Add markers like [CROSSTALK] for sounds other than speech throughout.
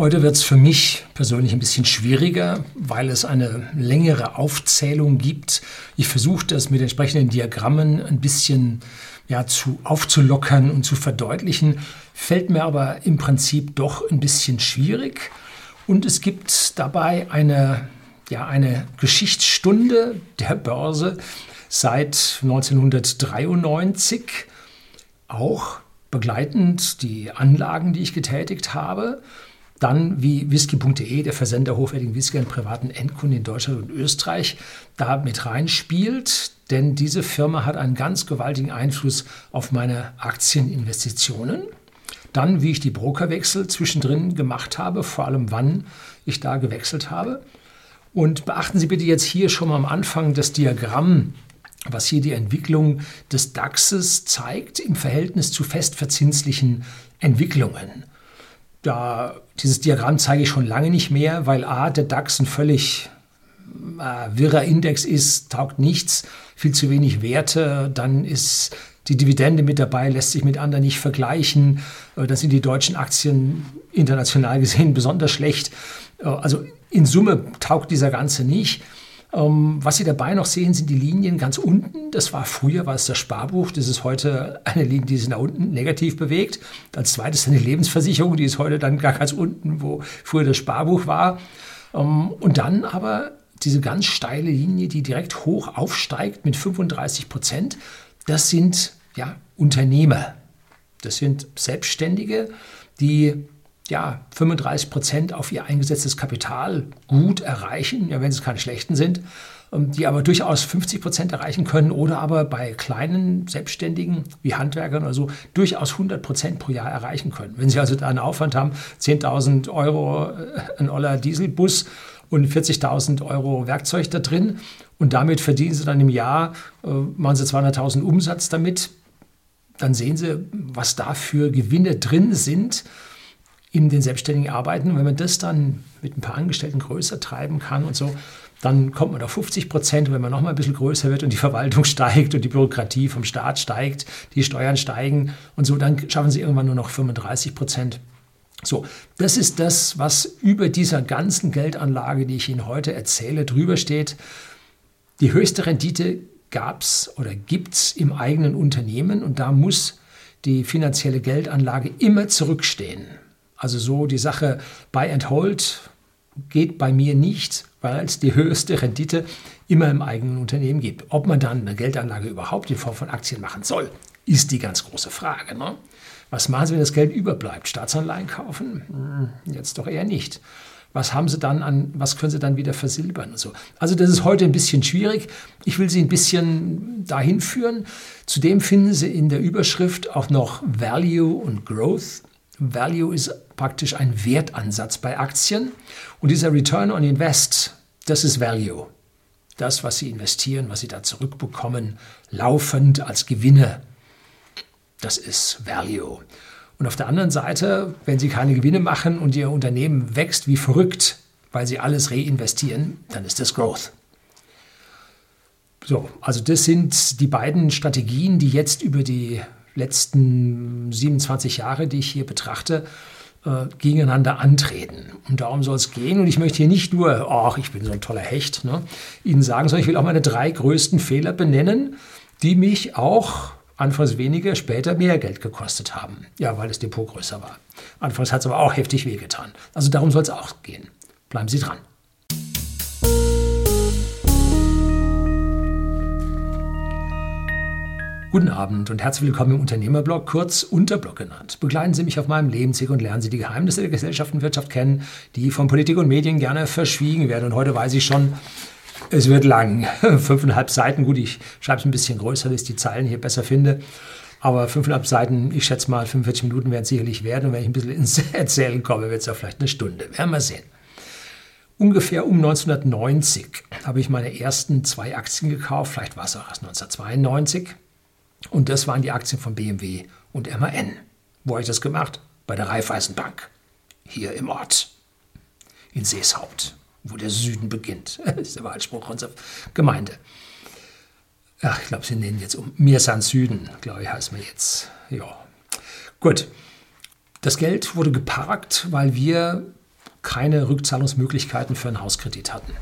Heute wird es für mich persönlich ein bisschen schwieriger, weil es eine längere Aufzählung gibt. Ich versuche das mit entsprechenden Diagrammen ein bisschen ja, zu, aufzulockern und zu verdeutlichen, fällt mir aber im Prinzip doch ein bisschen schwierig. Und es gibt dabei eine, ja, eine Geschichtsstunde der Börse seit 1993, auch begleitend die Anlagen, die ich getätigt habe. Dann wie whisky.de, der Versender hochwertigen Whisky an privaten Endkunden in Deutschland und Österreich, da mit reinspielt. Denn diese Firma hat einen ganz gewaltigen Einfluss auf meine Aktieninvestitionen. Dann, wie ich die Brokerwechsel zwischendrin gemacht habe, vor allem wann ich da gewechselt habe. Und beachten Sie bitte jetzt hier schon mal am Anfang das Diagramm, was hier die Entwicklung des DAXes zeigt im Verhältnis zu festverzinslichen Entwicklungen. Da, dieses Diagramm zeige ich schon lange nicht mehr, weil A, der DAX ein völlig äh, wirrer Index ist, taugt nichts, viel zu wenig Werte, dann ist die Dividende mit dabei, lässt sich mit anderen nicht vergleichen. Äh, da sind die deutschen Aktien international gesehen besonders schlecht. Äh, also in Summe taugt dieser Ganze nicht. Ähm, was Sie dabei noch sehen, sind die Linien ganz unten. Das war früher, war es das Sparbuch. Das ist heute eine Linie, die sich nach unten negativ bewegt. Als zweites eine Lebensversicherung, die ist heute dann gar ganz unten, wo früher das Sparbuch war. Ähm, und dann aber diese ganz steile Linie, die direkt hoch aufsteigt mit 35 Prozent. Das sind ja Unternehmer. Das sind Selbstständige, die ja, 35 Prozent auf ihr eingesetztes Kapital gut erreichen, ja, wenn es keine schlechten sind, ähm, die aber durchaus 50 Prozent erreichen können oder aber bei kleinen Selbstständigen wie Handwerkern oder so durchaus 100 Prozent pro Jahr erreichen können. Wenn Sie also da einen Aufwand haben, 10.000 Euro äh, ein Oller Dieselbus und 40.000 Euro Werkzeug da drin und damit verdienen Sie dann im Jahr, äh, machen Sie 200.000 Umsatz damit, dann sehen Sie, was da für Gewinne drin sind in den selbstständigen Arbeiten. Und wenn man das dann mit ein paar Angestellten größer treiben kann und so, dann kommt man auf 50 Prozent. Und wenn man noch mal ein bisschen größer wird und die Verwaltung [LAUGHS] steigt und die Bürokratie vom Staat steigt, die Steuern steigen und so, dann schaffen sie irgendwann nur noch 35 Prozent. So, das ist das, was über dieser ganzen Geldanlage, die ich Ihnen heute erzähle, drüber steht. Die höchste Rendite gab es oder gibt es im eigenen Unternehmen und da muss die finanzielle Geldanlage immer zurückstehen. Also so die Sache Buy and Hold geht bei mir nicht, weil es die höchste Rendite immer im eigenen Unternehmen gibt. Ob man dann eine Geldanlage überhaupt in Form von Aktien machen soll, ist die ganz große Frage. Ne? Was machen Sie, wenn das Geld überbleibt? Staatsanleihen kaufen? Hm, jetzt doch eher nicht. Was haben Sie dann an, was können Sie dann wieder versilbern und so? Also das ist heute ein bisschen schwierig. Ich will Sie ein bisschen dahin führen. Zudem finden Sie in der Überschrift auch noch Value und Growth. Value ist praktisch ein Wertansatz bei Aktien. Und dieser Return on Invest, das ist Value. Das, was Sie investieren, was Sie da zurückbekommen, laufend als Gewinne, das ist Value. Und auf der anderen Seite, wenn Sie keine Gewinne machen und Ihr Unternehmen wächst wie verrückt, weil Sie alles reinvestieren, dann ist das Growth. So, also das sind die beiden Strategien, die jetzt über die letzten 27 Jahre, die ich hier betrachte, äh, gegeneinander antreten. Und darum soll es gehen. Und ich möchte hier nicht nur, ach, ich bin so ein toller Hecht, ne, Ihnen sagen, sondern ich will auch meine drei größten Fehler benennen, die mich auch anfangs weniger, später mehr Geld gekostet haben. Ja, weil das Depot größer war. Anfangs hat es aber auch heftig wehgetan. Also darum soll es auch gehen. Bleiben Sie dran. Guten Abend und herzlich willkommen im Unternehmerblog, kurz Unterblog genannt. Begleiten Sie mich auf meinem Lebensweg und lernen Sie die Geheimnisse der Gesellschaft und Wirtschaft kennen, die von Politik und Medien gerne verschwiegen werden. Und heute weiß ich schon, es wird lang. [LAUGHS] Fünfeinhalb Seiten, gut, ich schreibe es ein bisschen größer, dass ich die Zeilen hier besser finde. Aber fünfeinhalb Seiten, ich schätze mal, 45 Minuten werden es sicherlich werden. Und wenn ich ein bisschen ins [LAUGHS] Erzählen komme, wird es ja vielleicht eine Stunde. Werden wir sehen. Ungefähr um 1990 habe ich meine ersten zwei Aktien gekauft. Vielleicht war es auch erst 1992. Und das waren die Aktien von BMW und MAN. Wo habe ich das gemacht? Bei der Raiffeisenbank. Hier im Ort. In Seeshaupt, wo der Süden beginnt. [LAUGHS] Das ist der Wahlspruch unserer Gemeinde. Ach, ich glaube, sie nennen jetzt um. Mir San Süden, glaube ich, heißt mir jetzt. Ja. Gut. Das Geld wurde geparkt, weil wir keine Rückzahlungsmöglichkeiten für einen Hauskredit hatten.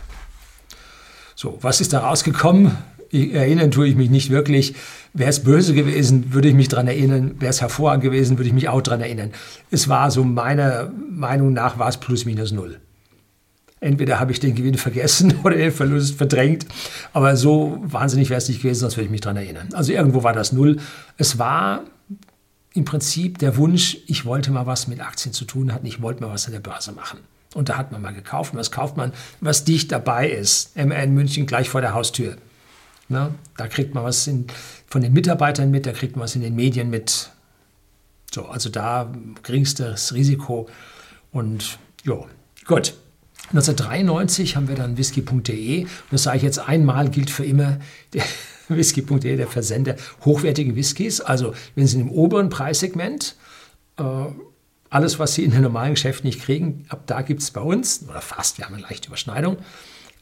So, was ist da rausgekommen? Erinnern tue ich mich nicht wirklich. Wäre es böse gewesen, würde ich mich daran erinnern. Wäre es hervorragend gewesen, würde ich mich auch daran erinnern. Es war so meiner Meinung nach war es plus minus null. Entweder habe ich den Gewinn vergessen [LAUGHS] oder den Verlust verdrängt, aber so wahnsinnig wäre es nicht gewesen, sonst würde ich mich daran erinnern. Also irgendwo war das null. Es war im Prinzip der Wunsch, ich wollte mal was mit Aktien zu tun hatten, ich wollte mal was an der Börse machen. Und da hat man mal gekauft. Was kauft man? Was dicht dabei ist. MN München gleich vor der Haustür. Na, da kriegt man was in, von den Mitarbeitern mit, da kriegt man was in den Medien mit. So, also da geringstes Risiko. Und ja, gut. 1993 haben wir dann whisky.de. Das sage ich jetzt einmal, gilt für immer. [LAUGHS] Whisky.de, der Versender hochwertigen Whiskys. Also, wenn Sie im oberen Preissegment äh, alles, was Sie in den normalen Geschäften nicht kriegen, ab da gibt es bei uns, oder fast, wir haben eine leichte Überschneidung,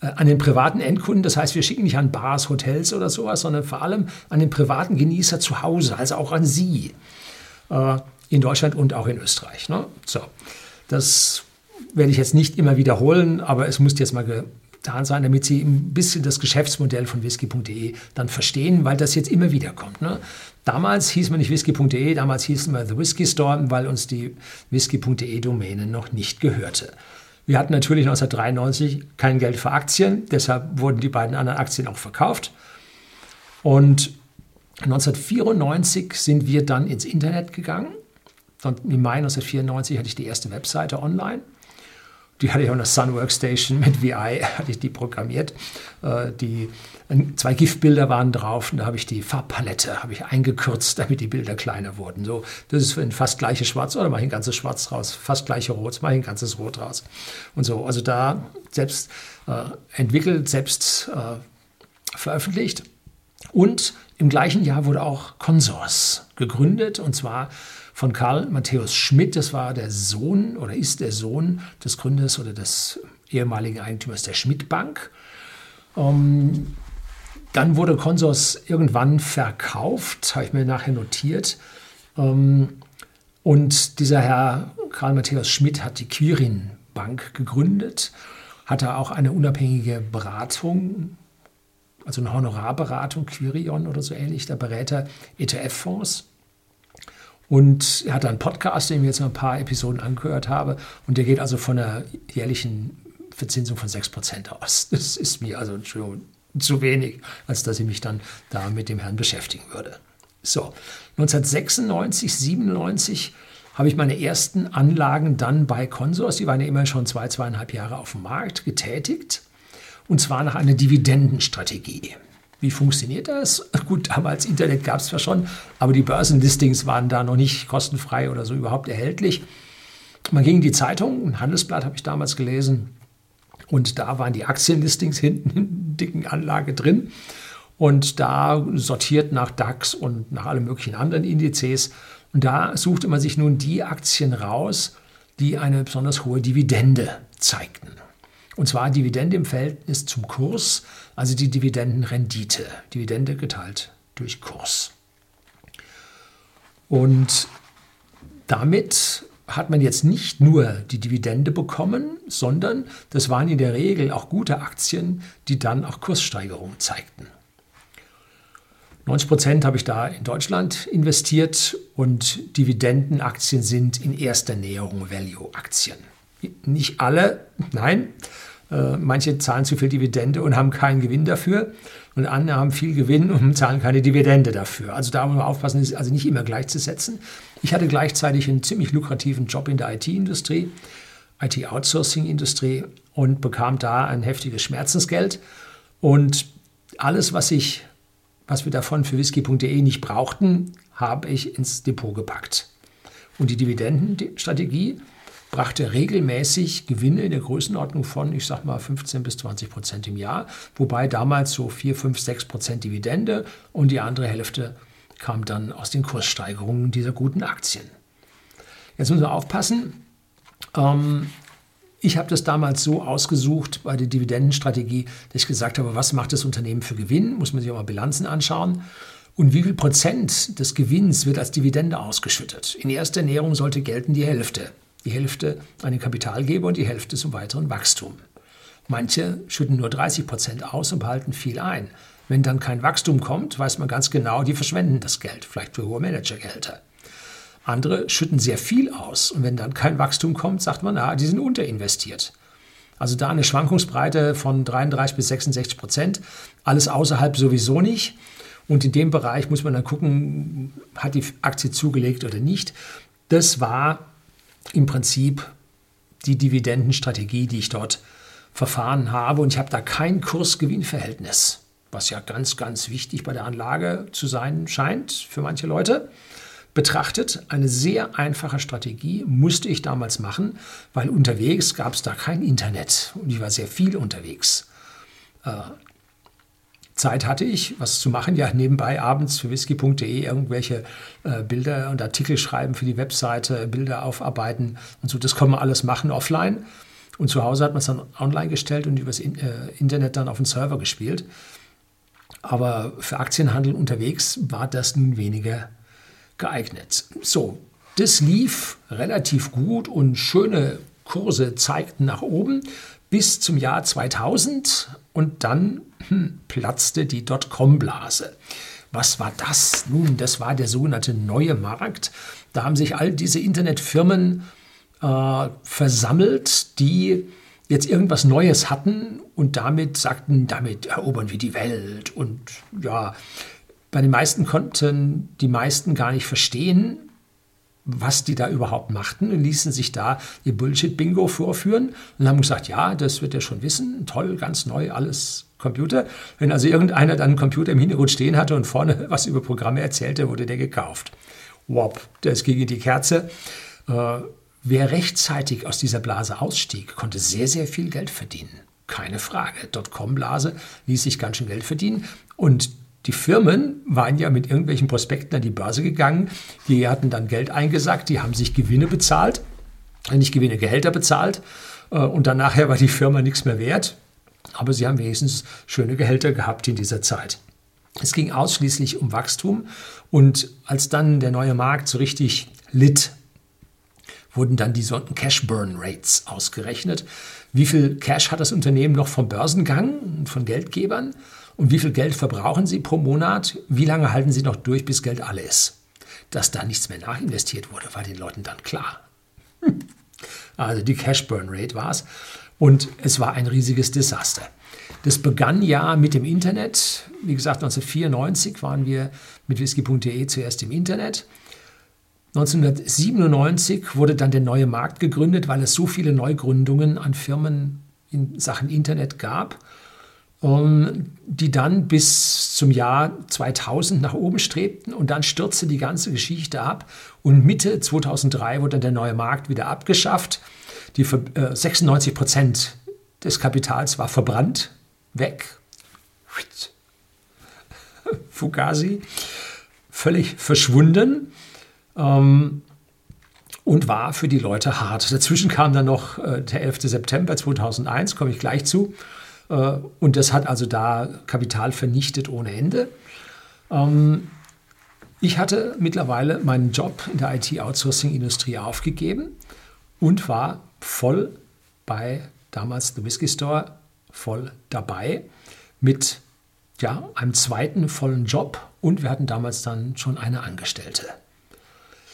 an den privaten Endkunden. Das heißt, wir schicken nicht an Bars, Hotels oder sowas, sondern vor allem an den privaten Genießer zu Hause, also auch an Sie äh, in Deutschland und auch in Österreich. Ne? So, das werde ich jetzt nicht immer wiederholen, aber es muss jetzt mal getan sein, damit Sie ein bisschen das Geschäftsmodell von whisky.de dann verstehen, weil das jetzt immer wieder kommt. Ne? Damals hieß man nicht whisky.de, damals hieß man The Whisky Store, weil uns die whisky.de Domäne noch nicht gehörte. Wir hatten natürlich 1993 kein Geld für Aktien, deshalb wurden die beiden anderen Aktien auch verkauft. Und 1994 sind wir dann ins Internet gegangen. Und Im Mai 1994 hatte ich die erste Webseite online die hatte ich auf einer Sun Workstation mit VI, [LAUGHS] hatte ich die programmiert. Äh, die, zwei GIF-Bilder waren drauf und da habe ich die Farbpalette habe ich eingekürzt, [LAUGHS] damit die Bilder kleiner wurden. So, das ist ein fast gleiches Schwarz, oder mache ich ein ganzes Schwarz raus, fast gleiche Rot, mache ich ein ganzes Rot raus. Und so, also da selbst äh, entwickelt, selbst äh, veröffentlicht. Und im gleichen Jahr wurde auch Consors gegründet und zwar von Karl Matthäus Schmidt. Das war der Sohn oder ist der Sohn des Gründers oder des ehemaligen Eigentümers der Schmidt Bank. Ähm, dann wurde Consors irgendwann verkauft, habe ich mir nachher notiert. Ähm, und dieser Herr Karl Matthäus Schmidt hat die Quirin Bank gegründet, hatte auch eine unabhängige Beratung, also eine Honorarberatung, Quirion oder so ähnlich, der Beräter ETF-Fonds. Und er hat einen Podcast, den ich jetzt noch ein paar Episoden angehört habe. Und der geht also von einer jährlichen Verzinsung von 6% aus. Das ist mir also zu wenig, als dass ich mich dann da mit dem Herrn beschäftigen würde. So, 1996, 97 habe ich meine ersten Anlagen dann bei Consors, die waren ja immer schon zwei, zweieinhalb Jahre auf dem Markt, getätigt. Und zwar nach einer Dividendenstrategie. Wie funktioniert das? [LAUGHS] Gut, damals Internet gab es zwar schon, aber die Börsenlistings waren da noch nicht kostenfrei oder so überhaupt erhältlich. Man ging in die Zeitung, ein Handelsblatt habe ich damals gelesen, und da waren die Aktienlistings [LAUGHS] hinten in dicken Anlage drin. Und da sortiert nach DAX und nach allen möglichen anderen Indizes. Und da suchte man sich nun die Aktien raus, die eine besonders hohe Dividende zeigten. Und zwar Dividende im Verhältnis zum Kurs, also die Dividendenrendite. Dividende geteilt durch Kurs. Und damit hat man jetzt nicht nur die Dividende bekommen, sondern das waren in der Regel auch gute Aktien, die dann auch Kurssteigerungen zeigten. 90 Prozent habe ich da in Deutschland investiert und Dividendenaktien sind in erster Näherung Value-Aktien. Nicht alle, nein, manche zahlen zu viel Dividende und haben keinen Gewinn dafür. Und andere haben viel Gewinn und [LAUGHS] zahlen keine Dividende dafür. Also da muss man aufpassen, ist also nicht immer gleichzusetzen. Ich hatte gleichzeitig einen ziemlich lukrativen Job in der IT-Industrie, IT-Outsourcing-Industrie und bekam da ein heftiges Schmerzensgeld. Und alles, was ich, was wir davon für whisky.de nicht brauchten, habe ich ins Depot gepackt. Und die Dividendenstrategie brachte regelmäßig Gewinne in der Größenordnung von, ich sag mal, 15 bis 20 Prozent im Jahr, wobei damals so 4, 5, 6 Prozent Dividende und die andere Hälfte kam dann aus den Kurssteigerungen dieser guten Aktien. Jetzt müssen wir aufpassen. Ähm, ich habe das damals so ausgesucht bei der Dividendenstrategie, dass ich gesagt habe, was macht das Unternehmen für Gewinn? Muss man sich auch mal Bilanzen anschauen. Und wie viel Prozent des Gewinns wird als Dividende ausgeschüttet? In erster Näherung sollte gelten die Hälfte Die Hälfte an den Kapitalgeber und die Hälfte zum weiteren Wachstum. Manche schütten nur 30 Prozent aus und behalten viel ein. Wenn dann kein Wachstum kommt, weiß man ganz genau, die verschwenden das Geld, vielleicht für hohe Managergehälter. Andere schütten sehr viel aus und wenn dann kein Wachstum kommt, sagt man, ah, die sind unterinvestiert. Also da eine Schwankungsbreite von 33 bis 66 Prozent, alles außerhalb sowieso nicht. Und in dem Bereich muss man dann gucken, hat die Aktie zugelegt oder nicht. Das war im Prinzip die Dividendenstrategie, die ich dort verfahren habe. Und ich habe da kein Kurs-Gewinn-Verhältnis, was ja ganz, ganz wichtig bei der Anlage zu sein scheint für manche Leute. Betrachtet, eine sehr einfache Strategie musste ich damals machen, weil unterwegs gab es da kein Internet und ich war sehr viel unterwegs. Zeit hatte ich, was zu machen, ja nebenbei abends für whisky.de irgendwelche äh, Bilder und Artikel schreiben für die Webseite, Bilder aufarbeiten und so. Das kann man alles machen offline. Und zu Hause hat man es dann online gestellt und übers in, äh, Internet dann auf den Server gespielt. Aber für Aktienhandel unterwegs war das nun weniger geeignet. So, das lief relativ gut und schöne Kurse zeigten nach oben bis zum Jahr 2000 und dann hm, platzte die Dotcom-Blase. Was war das? Nun, das war der sogenannte neue Markt. Da haben sich all diese Internetfirmen äh, versammelt, die jetzt irgendwas Neues hatten und damit sagten, damit erobern wir die Welt. Und ja, bei den meisten konnten die meisten gar nicht verstehen, was die da überhaupt machten und ließen sich da ihr Bullshit-Bingo vorführen und haben gesagt, ja, das wird er schon wissen, toll, ganz neu, alles Computer. Wenn also irgendeiner dann einen Computer im Hintergrund stehen hatte und vorne [LAUGHS] was über Programme erzählte, wurde der gekauft. Wop, das ging in die Kerze. Äh, wer rechtzeitig aus dieser Blase ausstieg, konnte sehr, sehr viel Geld verdienen. Keine Frage. Dotcom-Blase ließ sich ganz schön Geld verdienen. Und die Firmen waren ja mit irgendwelchen Prospekten an die Börse gegangen, die hatten dann Geld eingesackt, die haben sich Gewinne bezahlt, nicht Gewinne, Gehälter bezahlt äh, und dann nachher war die Firma nichts mehr wert, aber sie haben wenigstens schöne Gehälter gehabt in dieser Zeit. Es ging ausschließlich um Wachstum und als dann der neue Markt so richtig litt, wurden dann die sogenannten Cash Burn Rates ausgerechnet. Wie viel Cash hat das Unternehmen noch vom Börsengang, von Geldgebern? Und wie viel Geld verbrauchen Sie pro Monat? Wie lange halten Sie noch durch, bis Geld alle ist? Dass da nichts mehr nachinvestiert wurde, war den Leuten dann klar. Hm. Also die Cash Burn Rate war es. Und es war ein riesiges Desaster. Das begann ja mit dem Internet. Wie gesagt, 1994 waren wir mit whisky.de zuerst im Internet. 1997 wurde dann der neue Markt gegründet, weil es so viele Neugründungen an Firmen in Sachen Internet gab die dann bis zum Jahr 2000 nach oben strebten und dann stürzte die ganze Geschichte ab und Mitte 2003 wurde dann der neue Markt wieder abgeschafft. Die 96 äh, Prozent des Kapitals war verbrannt, weg. [LAUGHS] Fugazi, völlig verschwunden ähm, und war für die Leute hart. Dazwischen kam dann noch äh, der 11. September 2001, komme ich gleich zu. Äh, und das hat also da Kapital vernichtet ohne Ende. Ähm, ich hatte mittlerweile meinen Job in der IT-Outsourcing-Industrie aufgegeben und war voll bei damals The Whisky Store voll dabei mit ja, einem zweiten vollen Job und wir hatten damals dann schon eine Angestellte.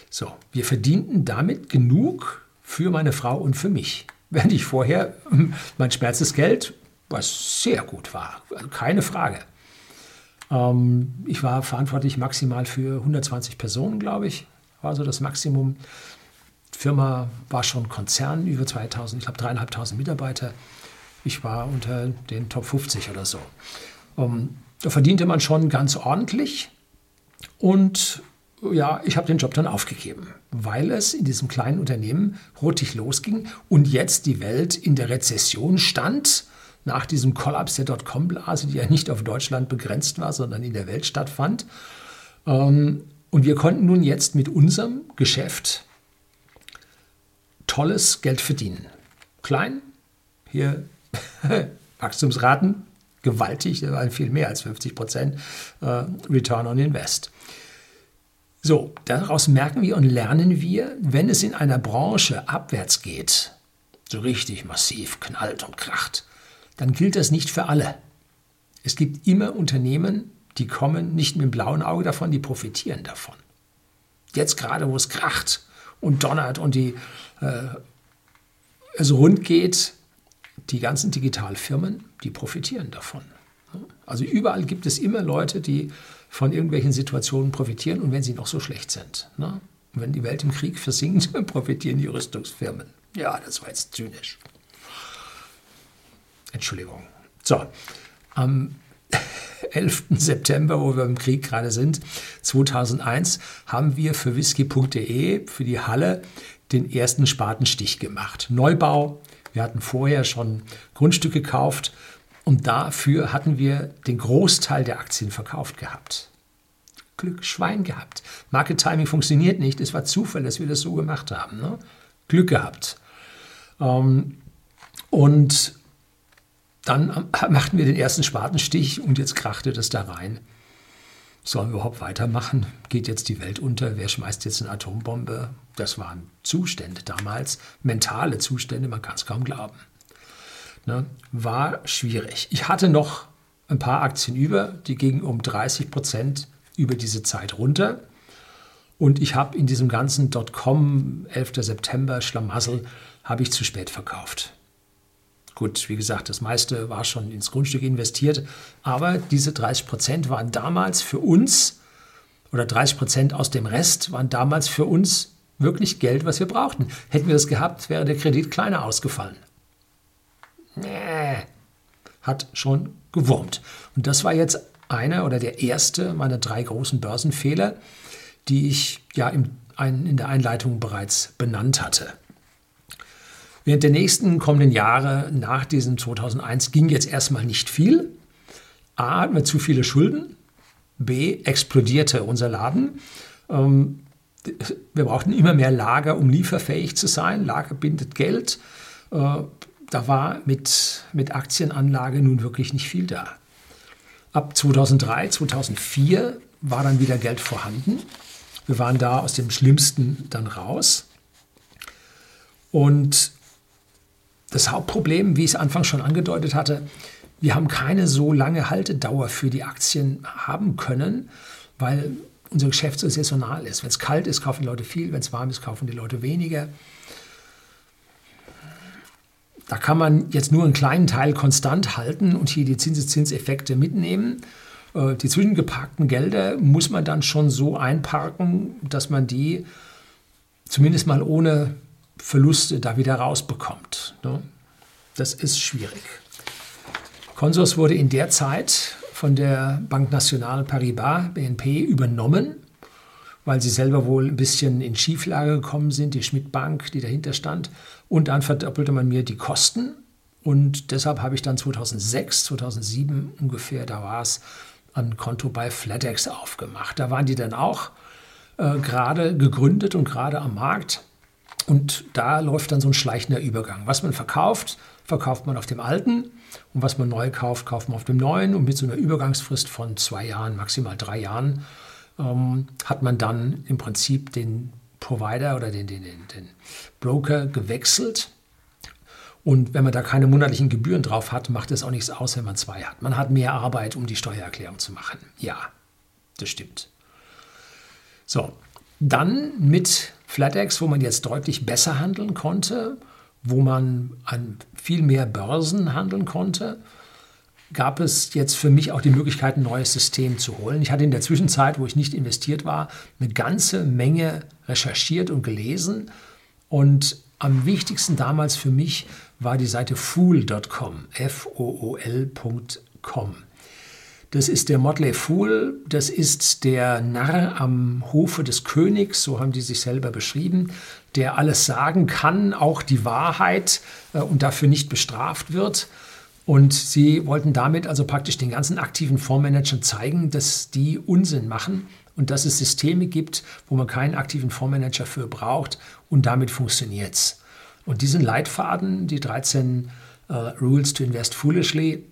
So, wir verdienten damit genug für meine Frau und für mich. [LAUGHS] Während ich vorher mein Schmerzensgeld was sehr gut war, keine Frage. Ähm, ich war verantwortlich maximal für 120 Personen, glaube ich, war so das Maximum. Die Firma war schon Konzern, über 2000, ich glaube dreieinhalbtausend Mitarbeiter. Ich war unter den Top 50 oder so. Ähm, da verdiente man schon ganz ordentlich und ja, ich habe den Job dann aufgegeben, weil es in diesem kleinen Unternehmen rotig losging und jetzt die Welt in der Rezession stand nach diesem Kollaps der Dotcom-Blase, die ja nicht auf Deutschland begrenzt war, sondern in der Welt stattfand. Ähm, und wir konnten nun jetzt mit unserem Geschäft tolles Geld verdienen. Klein, hier [LAUGHS] Wachstumsraten, gewaltig, das waren viel mehr als 50 Prozent äh, Return on Invest. So, daraus merken wir und lernen wir, wenn es in einer Branche abwärts geht, so richtig massiv knallt und kracht, dann gilt das nicht für alle. Es gibt immer Unternehmen, die kommen nicht mit dem blauen Auge davon, die profitieren davon. Jetzt gerade, wo es kracht und donnert und die, äh, es rund geht, die ganzen Digitalfirmen, die profitieren davon. Also überall gibt es immer Leute, die von irgendwelchen Situationen profitieren und wenn sie noch so schlecht sind. Ne? Wenn die Welt im Krieg versinkt, [LAUGHS] profitieren die Rüstungsfirmen. Ja, das war jetzt zynisch. Entschuldigung. So, am [LAUGHS] 11. September, wo wir im Krieg gerade sind, 2001, haben wir für whisky.de, für die Halle, den ersten Spatenstich gemacht. Neubau. Wir hatten vorher schon Grundstück gekauft und dafür hatten wir den Großteil der Aktien verkauft gehabt. Glück, Schwein gehabt. Market Timing funktioniert nicht. Es war Zufall, dass wir das so gemacht haben. Ne? Glück gehabt. Ähm, und dann machten wir den ersten Spatenstich und jetzt krachte das da rein. Sollen wir überhaupt weitermachen? Geht jetzt die Welt unter? Wer schmeißt jetzt eine Atombombe? Das waren Zustände damals, mentale Zustände, man kann es kaum glauben. Ne? War schwierig. Ich hatte noch ein paar Aktien über, die gingen um 30 Prozent über diese Zeit runter. Und ich habe in diesem ganzen Dotcom 11. September Schlamassel habe ich zu spät verkauft. Gut, wie gesagt, das meiste war schon ins Grundstück investiert, aber diese 30 Prozent waren damals für uns, oder 30 Prozent aus dem Rest waren damals für uns wirklich Geld, was wir brauchten. Hätten wir das gehabt, wäre der Kredit kleiner ausgefallen. Nee, hat schon gewurmt. Und das war jetzt einer oder der erste meiner drei großen Börsenfehler, die ich ja in der Einleitung bereits benannt hatte. Während der nächsten kommenden Jahre nach diesem 2001 ging jetzt erstmal nicht viel. A, hatten wir zu viele Schulden. B, explodierte unser Laden. Ähm, wir brauchten immer mehr Lager, um lieferfähig zu sein. Lager bindet Geld. Äh, da war mit, mit Aktienanlage nun wirklich nicht viel da. Ab 2003, 2004 war dann wieder Geld vorhanden. Wir waren da aus dem Schlimmsten dann raus. Und das Hauptproblem, wie ich es anfangs schon angedeutet hatte, wir haben keine so lange Haltedauer für die Aktien haben können, weil unser Geschäft so saisonal ist. Wenn es kalt ist, kaufen die Leute viel, wenn es warm ist, kaufen die Leute weniger. Da kann man jetzt nur einen kleinen Teil konstant halten und hier die Zinseszinseffekte mitnehmen. Äh, die zwischengeparkten Gelder muss man dann schon so einparken, dass man die zumindest mal ohne Verluste da wieder rausbekommt. Ne? Das ist schwierig. Consors wurde in der Zeit von der Banque Nationale Paribas, BNP, übernommen, weil sie selber wohl ein bisschen in Schieflage gekommen sind, die Schmidt Bank, die dahinter stand. Und dann verdoppelte man mir die Kosten. Und deshalb habe ich dann 2006, 2007 ungefähr, da war es, ein Konto bei FlatEx aufgemacht. Da waren die dann auch äh, gerade gegründet und gerade am Markt. Und da läuft dann so ein schleichender Übergang. Was man verkauft, verkauft man auf dem alten und was man neu kauft, kauft man auf dem neuen. Und mit so einer Übergangsfrist von zwei Jahren, maximal drei Jahren, ähm, hat man dann im Prinzip den Provider oder den, den, den, den Broker gewechselt. Und wenn man da keine monatlichen Gebühren drauf hat, macht es auch nichts aus, wenn man zwei hat. Man hat mehr Arbeit, um die Steuererklärung zu machen. Ja, das stimmt. So, dann mit FlatEx, wo man jetzt deutlich besser handeln konnte, wo man an viel mehr Börsen handeln konnte, gab es jetzt für mich auch die Möglichkeit, ein neues System zu holen. Ich hatte in der Zwischenzeit, wo ich nicht investiert war, eine ganze Menge recherchiert und gelesen. Und am wichtigsten damals für mich war die Seite fool.com, F-O-O-L.com. Das ist der Motley Fool, das ist der Narr am Hofe des Königs, so haben die sich selber beschrieben, der alles sagen kann, auch die Wahrheit äh, und dafür nicht bestraft wird. Und sie wollten damit also praktisch den ganzen aktiven Fondsmanagern zeigen, dass die Unsinn machen und dass es Systeme gibt, wo man keinen aktiven Fondsmanager für braucht und damit funktioniert es. Und diesen Leitfaden, die 13 uh, Rules to Invest Foolishly, äh,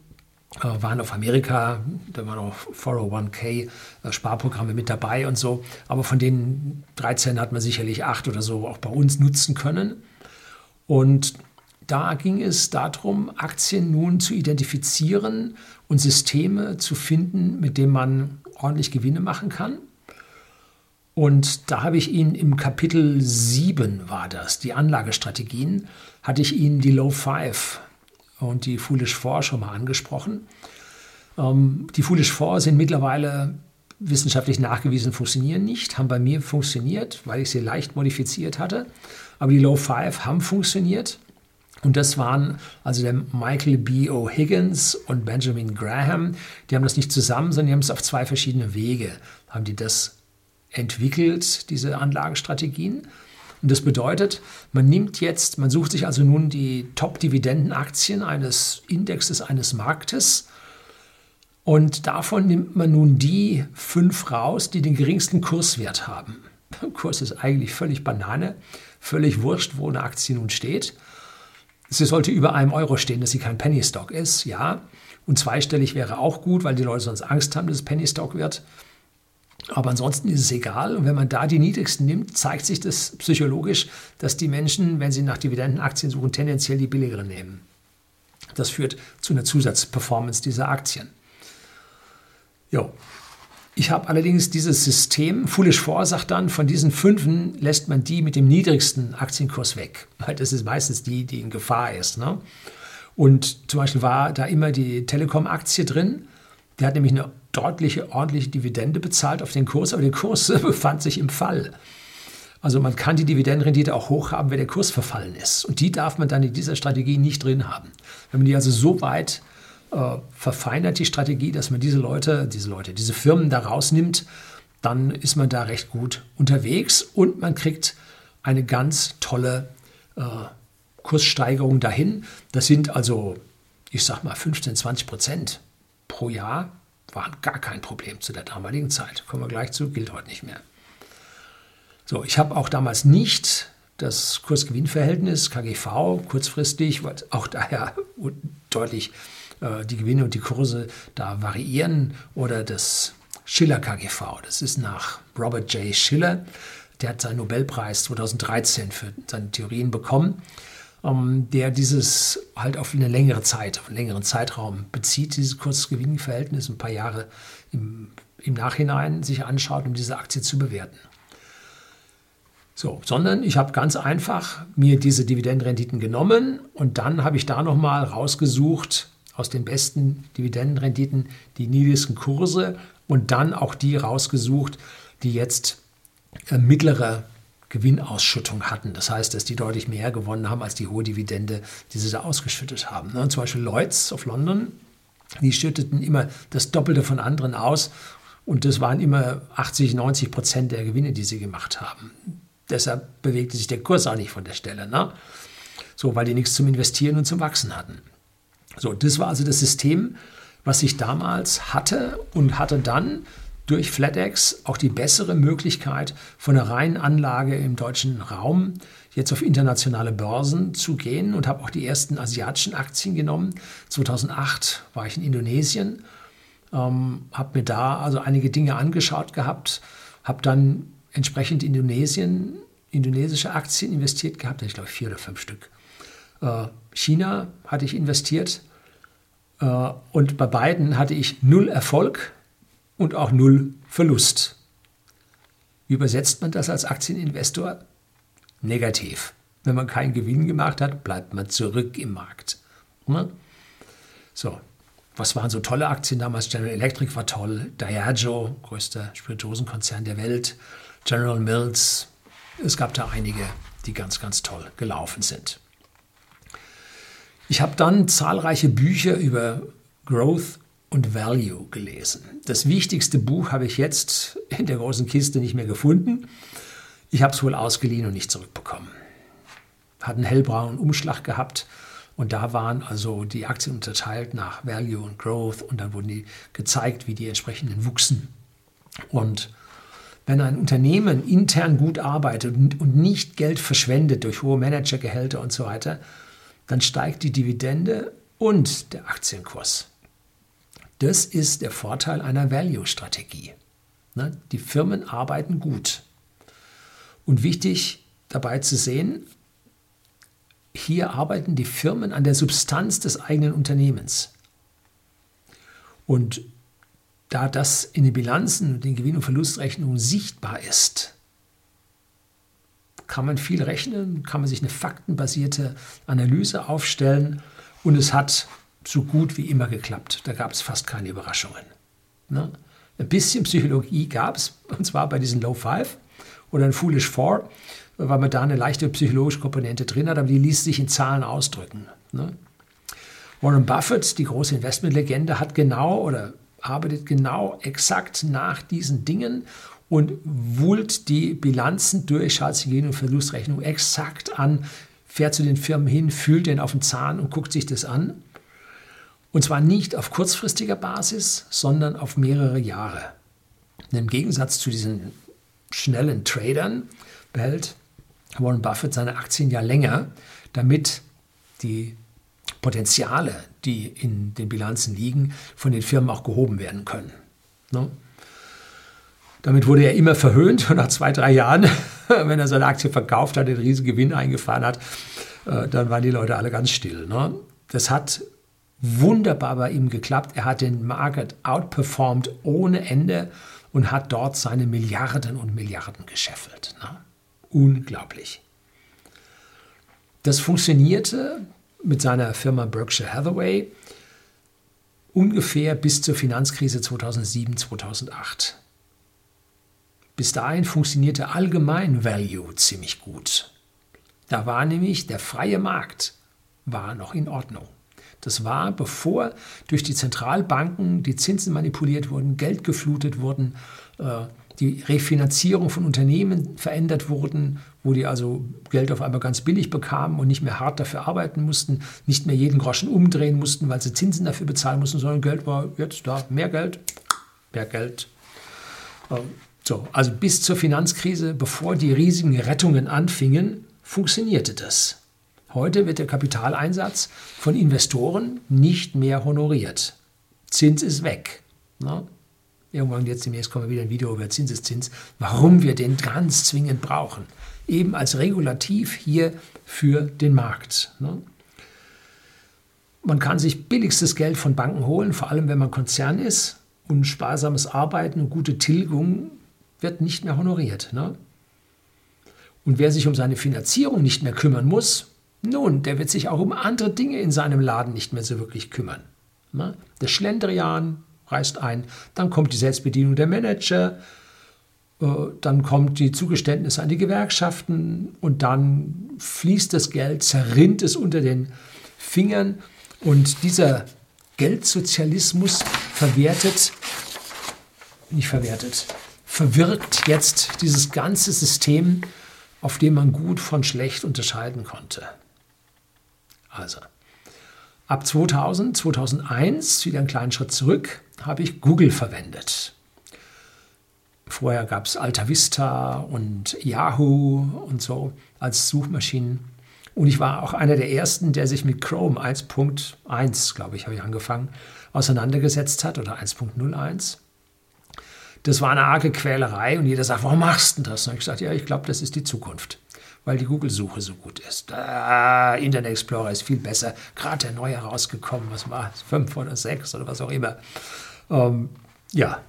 waren auf Amerika, da waren auch 401k äh, Sparprogramme mit dabei und so. Aber von den 13 hat man sicherlich acht oder so auch bei uns nutzen können. Und da ging es darum, Aktien nun zu identifizieren und Systeme zu finden, mit denen man ordentlich Gewinne machen kann. Und da habe ich Ihnen im Kapitel 7 war das, die Anlagestrategien, hatte ich Ihnen die Low Five und die Foolish Four schon mal angesprochen. Ähm, die Foolish Four sind mittlerweile wissenschaftlich nachgewiesen, funktionieren nicht, haben bei mir funktioniert, weil ich sie leicht modifiziert hatte. Aber die Low Five haben funktioniert. Und das waren also der Michael B. O'Higgins und Benjamin Graham. Die haben das nicht zusammen, sondern die haben es auf zwei verschiedene Wege, haben die das entwickelt, diese Anlagestrategien. Und das bedeutet, man nimmt jetzt, man sucht sich also nun die Top-Dividendenaktien eines Indexes eines Marktes und davon nimmt man nun die fünf raus, die den geringsten Kurswert haben. [LAUGHS] Kurs ist eigentlich völlig Banane, völlig wurscht, wo eine Aktie nun steht. Sie sollte über einem Euro stehen, dass sie kein Penny Stock ist, ja. Und zweistellig wäre auch gut, weil die Leute sonst Angst haben, dass es Penny Stock wird. Aber ansonsten ist es egal. Und wenn man da die niedrigsten nimmt, zeigt sich das psychologisch, dass die Menschen, wenn sie nach Dividendenaktien suchen, tendenziell die billigeren nehmen. Das führt zu einer Zusatzperformance dieser Aktien. Jo. Ich habe allerdings dieses System, Foolish Four sagt dann, von diesen fünfen lässt man die mit dem niedrigsten Aktienkurs weg. Weil das ist meistens die, die in Gefahr ist. Ne? Und zum Beispiel war da immer die Telekom-Aktie drin. Die hat nämlich eine deutliche, ordentliche Dividende bezahlt auf den Kurs, aber der Kurs [LAUGHS] befand sich im Fall. Also man kann die Dividendenrendite auch hoch haben, wenn der Kurs verfallen ist. Und die darf man dann in dieser Strategie nicht drin haben. Wenn man die also so weit äh, verfeinert, die Strategie, dass man diese Leute, diese Leute, diese Firmen da rausnimmt, dann ist man da recht gut unterwegs und man kriegt eine ganz tolle äh, Kurssteigerung dahin. Das sind also, ich sag mal, 15, 20 Prozent pro Jahr waren gar kein Problem zu der damaligen Zeit. Kommen wir gleich zu, gilt heute nicht mehr. So, ich habe auch damals nicht das Kursgewinnverhältnis KGV kurzfristig, weil auch daher deutlich äh, die Gewinne und die Kurse da variieren oder das Schiller KGV. Das ist nach Robert J. Schiller. Der hat seinen Nobelpreis 2013 für seine Theorien bekommen der dieses halt auf eine längere Zeit, auf einen längeren Zeitraum bezieht, dieses Kursgewinnverhältnis, ein paar Jahre im, im Nachhinein sich anschaut, um diese Aktie zu bewerten. So, sondern ich habe ganz einfach mir diese Dividendenrenditen genommen und dann habe ich da nochmal rausgesucht aus den besten Dividendenrenditen die niedrigsten Kurse und dann auch die rausgesucht, die jetzt äh, mittlere Gewinnausschüttung hatten. Das heißt, dass die deutlich mehr gewonnen haben als die hohe Dividende, die sie da ausgeschüttet haben. Ne? Zum Beispiel Lloyds of London, die schütteten immer das Doppelte von anderen aus und das waren immer 80, 90 Prozent der Gewinne, die sie gemacht haben. Deshalb bewegte sich der Kurs auch nicht von der Stelle. Ne? So, weil die nichts zum Investieren und zum Wachsen hatten. So, das war also das System, was ich damals hatte und hatte dann durch FlatEx auch die bessere Möglichkeit, von einer reinen Anlage im deutschen Raum jetzt auf internationale Börsen zu gehen und habe auch die ersten asiatischen Aktien genommen. 2008 war ich in Indonesien, ähm, habe mir da also einige Dinge angeschaut gehabt, habe dann entsprechend Indonesien, indonesische Aktien investiert gehabt, ich glaube vier oder fünf Stück. Äh, China hatte ich investiert äh, und bei beiden hatte ich null Erfolg und auch null Verlust. Wie übersetzt man das als Aktieninvestor? Negativ. Wenn man keinen Gewinn gemacht hat, bleibt man zurück im Markt. Ne? So, was waren so tolle Aktien damals? General Electric war toll, Diageo, größter Spirituosenkonzern der Welt, General Mills. Es gab da einige, die ganz, ganz toll gelaufen sind. Ich habe dann zahlreiche Bücher über Growth und Value gelesen. Das wichtigste Buch habe ich jetzt in der großen Kiste nicht mehr gefunden. Ich habe es wohl ausgeliehen und nicht zurückbekommen. Hat einen hellbraunen Umschlag gehabt und da waren also die Aktien unterteilt nach Value und Growth und dann wurden die gezeigt, wie die entsprechenden wuchsen. Und wenn ein Unternehmen intern gut arbeitet und nicht Geld verschwendet durch hohe Managergehälter und so weiter, dann steigt die Dividende und der Aktienkurs. Das ist der Vorteil einer Value-Strategie. Ne? Die Firmen arbeiten gut. Und wichtig dabei zu sehen, hier arbeiten die Firmen an der Substanz des eigenen Unternehmens. Und da das in den Bilanzen und den Gewinn- und Verlustrechnungen sichtbar ist, kann man viel rechnen, kann man sich eine faktenbasierte Analyse aufstellen und es hat so gut wie immer geklappt. Da gab es fast keine Überraschungen. Ne? Ein bisschen Psychologie gab es, und zwar bei diesen Low Five oder ein Foolish Four, weil man da eine leichte psychologische Komponente drin hat, aber die ließ sich in Zahlen ausdrücken. Ne? Warren Buffett, die große Investmentlegende, hat genau oder arbeitet genau exakt nach diesen Dingen und wult die Bilanzen durch, Gewinn- und Verlustrechnung exakt an, fährt zu den Firmen hin, fühlt den auf den Zahn und guckt sich das an. Und zwar nicht auf kurzfristiger Basis, sondern auf mehrere Jahre. Und Im Gegensatz zu diesen schnellen Tradern behält Warren Buffett seine Aktien ja länger, damit die Potenziale, die in den Bilanzen liegen, von den Firmen auch gehoben werden können. Ne? Damit wurde er immer verhöhnt und nach zwei, drei Jahren, [LAUGHS] wenn er seine Aktie verkauft hat, den riesigen Gewinn eingefahren hat, äh, dann waren die Leute alle ganz still. Ne? Das hat wunderbar bei ihm geklappt. Er hat den Market outperformed ohne Ende und hat dort seine Milliarden und Milliarden gescheffelt. Ne? Unglaublich. Das funktionierte mit seiner Firma Berkshire Hathaway ungefähr bis zur Finanzkrise 2007, 2008. Bis dahin funktionierte allgemein Value ziemlich gut. Da war nämlich der freie Markt war noch in Ordnung. Das war, bevor durch die Zentralbanken die Zinsen manipuliert wurden, Geld geflutet wurden, äh, die Refinanzierung von Unternehmen verändert wurden, wo die also Geld auf einmal ganz billig bekamen und nicht mehr hart dafür arbeiten mussten, nicht mehr jeden Groschen umdrehen mussten, weil sie Zinsen dafür bezahlen mussten, sondern Geld war jetzt da, mehr Geld, mehr Geld. Äh, so, also bis zur Finanzkrise, bevor die riesigen Rettungen anfingen, funktionierte das. Heute wird der Kapitaleinsatz von Investoren nicht mehr honoriert. Zins ist weg. Ne? Irgendwann jetzt demnächst kommen wir wieder ein Video über Zinseszins, warum wir den ganz zwingend brauchen. Eben als Regulativ hier für den Markt. Ne? Man kann sich billigstes Geld von Banken holen, vor allem wenn man Konzern ist. Und sparsames Arbeiten und gute Tilgung wird nicht mehr honoriert. Ne? Und wer sich um seine Finanzierung nicht mehr kümmern muss, nun, der wird sich auch um andere Dinge in seinem Laden nicht mehr so wirklich kümmern. Der Schlendrian reißt ein, dann kommt die Selbstbedienung der Manager, äh, dann kommt die Zugeständnisse an die Gewerkschaften und dann fließt das Geld, zerrinnt es unter den Fingern und dieser Geldsozialismus verwertet, nicht verwertet, verwirkt jetzt dieses ganze System, auf dem man gut von schlecht unterscheiden konnte. Also, ab 2000, 2001, wieder einen kleinen Schritt zurück, habe ich Google verwendet. Vorher gab es Alta Vista und Yahoo und so als Suchmaschinen. Und ich war auch einer der ersten, der sich mit Chrome 1.1, glaube ich, habe ich angefangen, auseinandergesetzt hat oder 1.01. Das war eine arge Quälerei und jeder sagt, warum machst du das? Und ich sagte, ja, ich glaube, das ist die Zukunft weil die Google-Suche so gut ist. Ah, Internet Explorer ist viel besser. Gerade der neue rausgekommen, was war es? Fünf oder sechs oder was auch immer. Ähm, ja,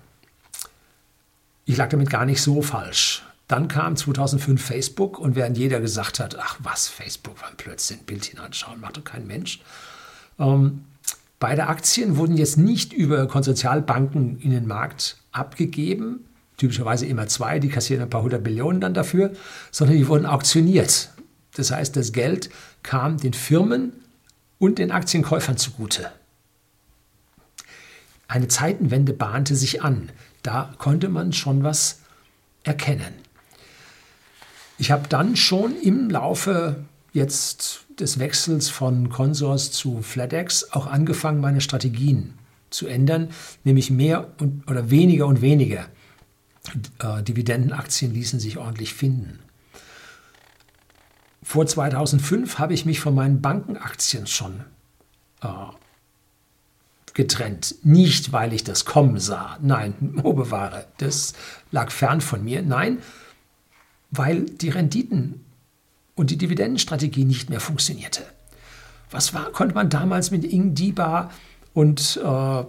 ich lag damit gar nicht so falsch. Dann kam 2005 Facebook und während jeder gesagt hat, ach was, Facebook war ein Bild hineinschauen, macht doch kein Mensch. Ähm, beide Aktien wurden jetzt nicht über Konsortialbanken in den Markt abgegeben, typischerweise immer zwei, die kassieren ein paar hundert Millionen dann dafür, sondern die wurden auktioniert. Das heißt, das Geld kam den Firmen und den Aktienkäufern zugute. Eine Zeitenwende bahnte sich an. Da konnte man schon was erkennen. Ich habe dann schon im Laufe jetzt des Wechsels von Consors zu FlatEx auch angefangen, meine Strategien zu ändern, nämlich mehr und, oder weniger und weniger äh, Dividendenaktien ließen sich ordentlich finden. Vor 2005 habe ich mich von meinen Bankenaktien schon äh, getrennt. Nicht, weil ich das kommen sah. Nein, [LAUGHS] oh bewahre, das lag fern von mir. Nein, weil die Renditen und die Dividendenstrategie nicht mehr funktionierte. Was war, konnte man damals mit Ing Diba und äh, äh,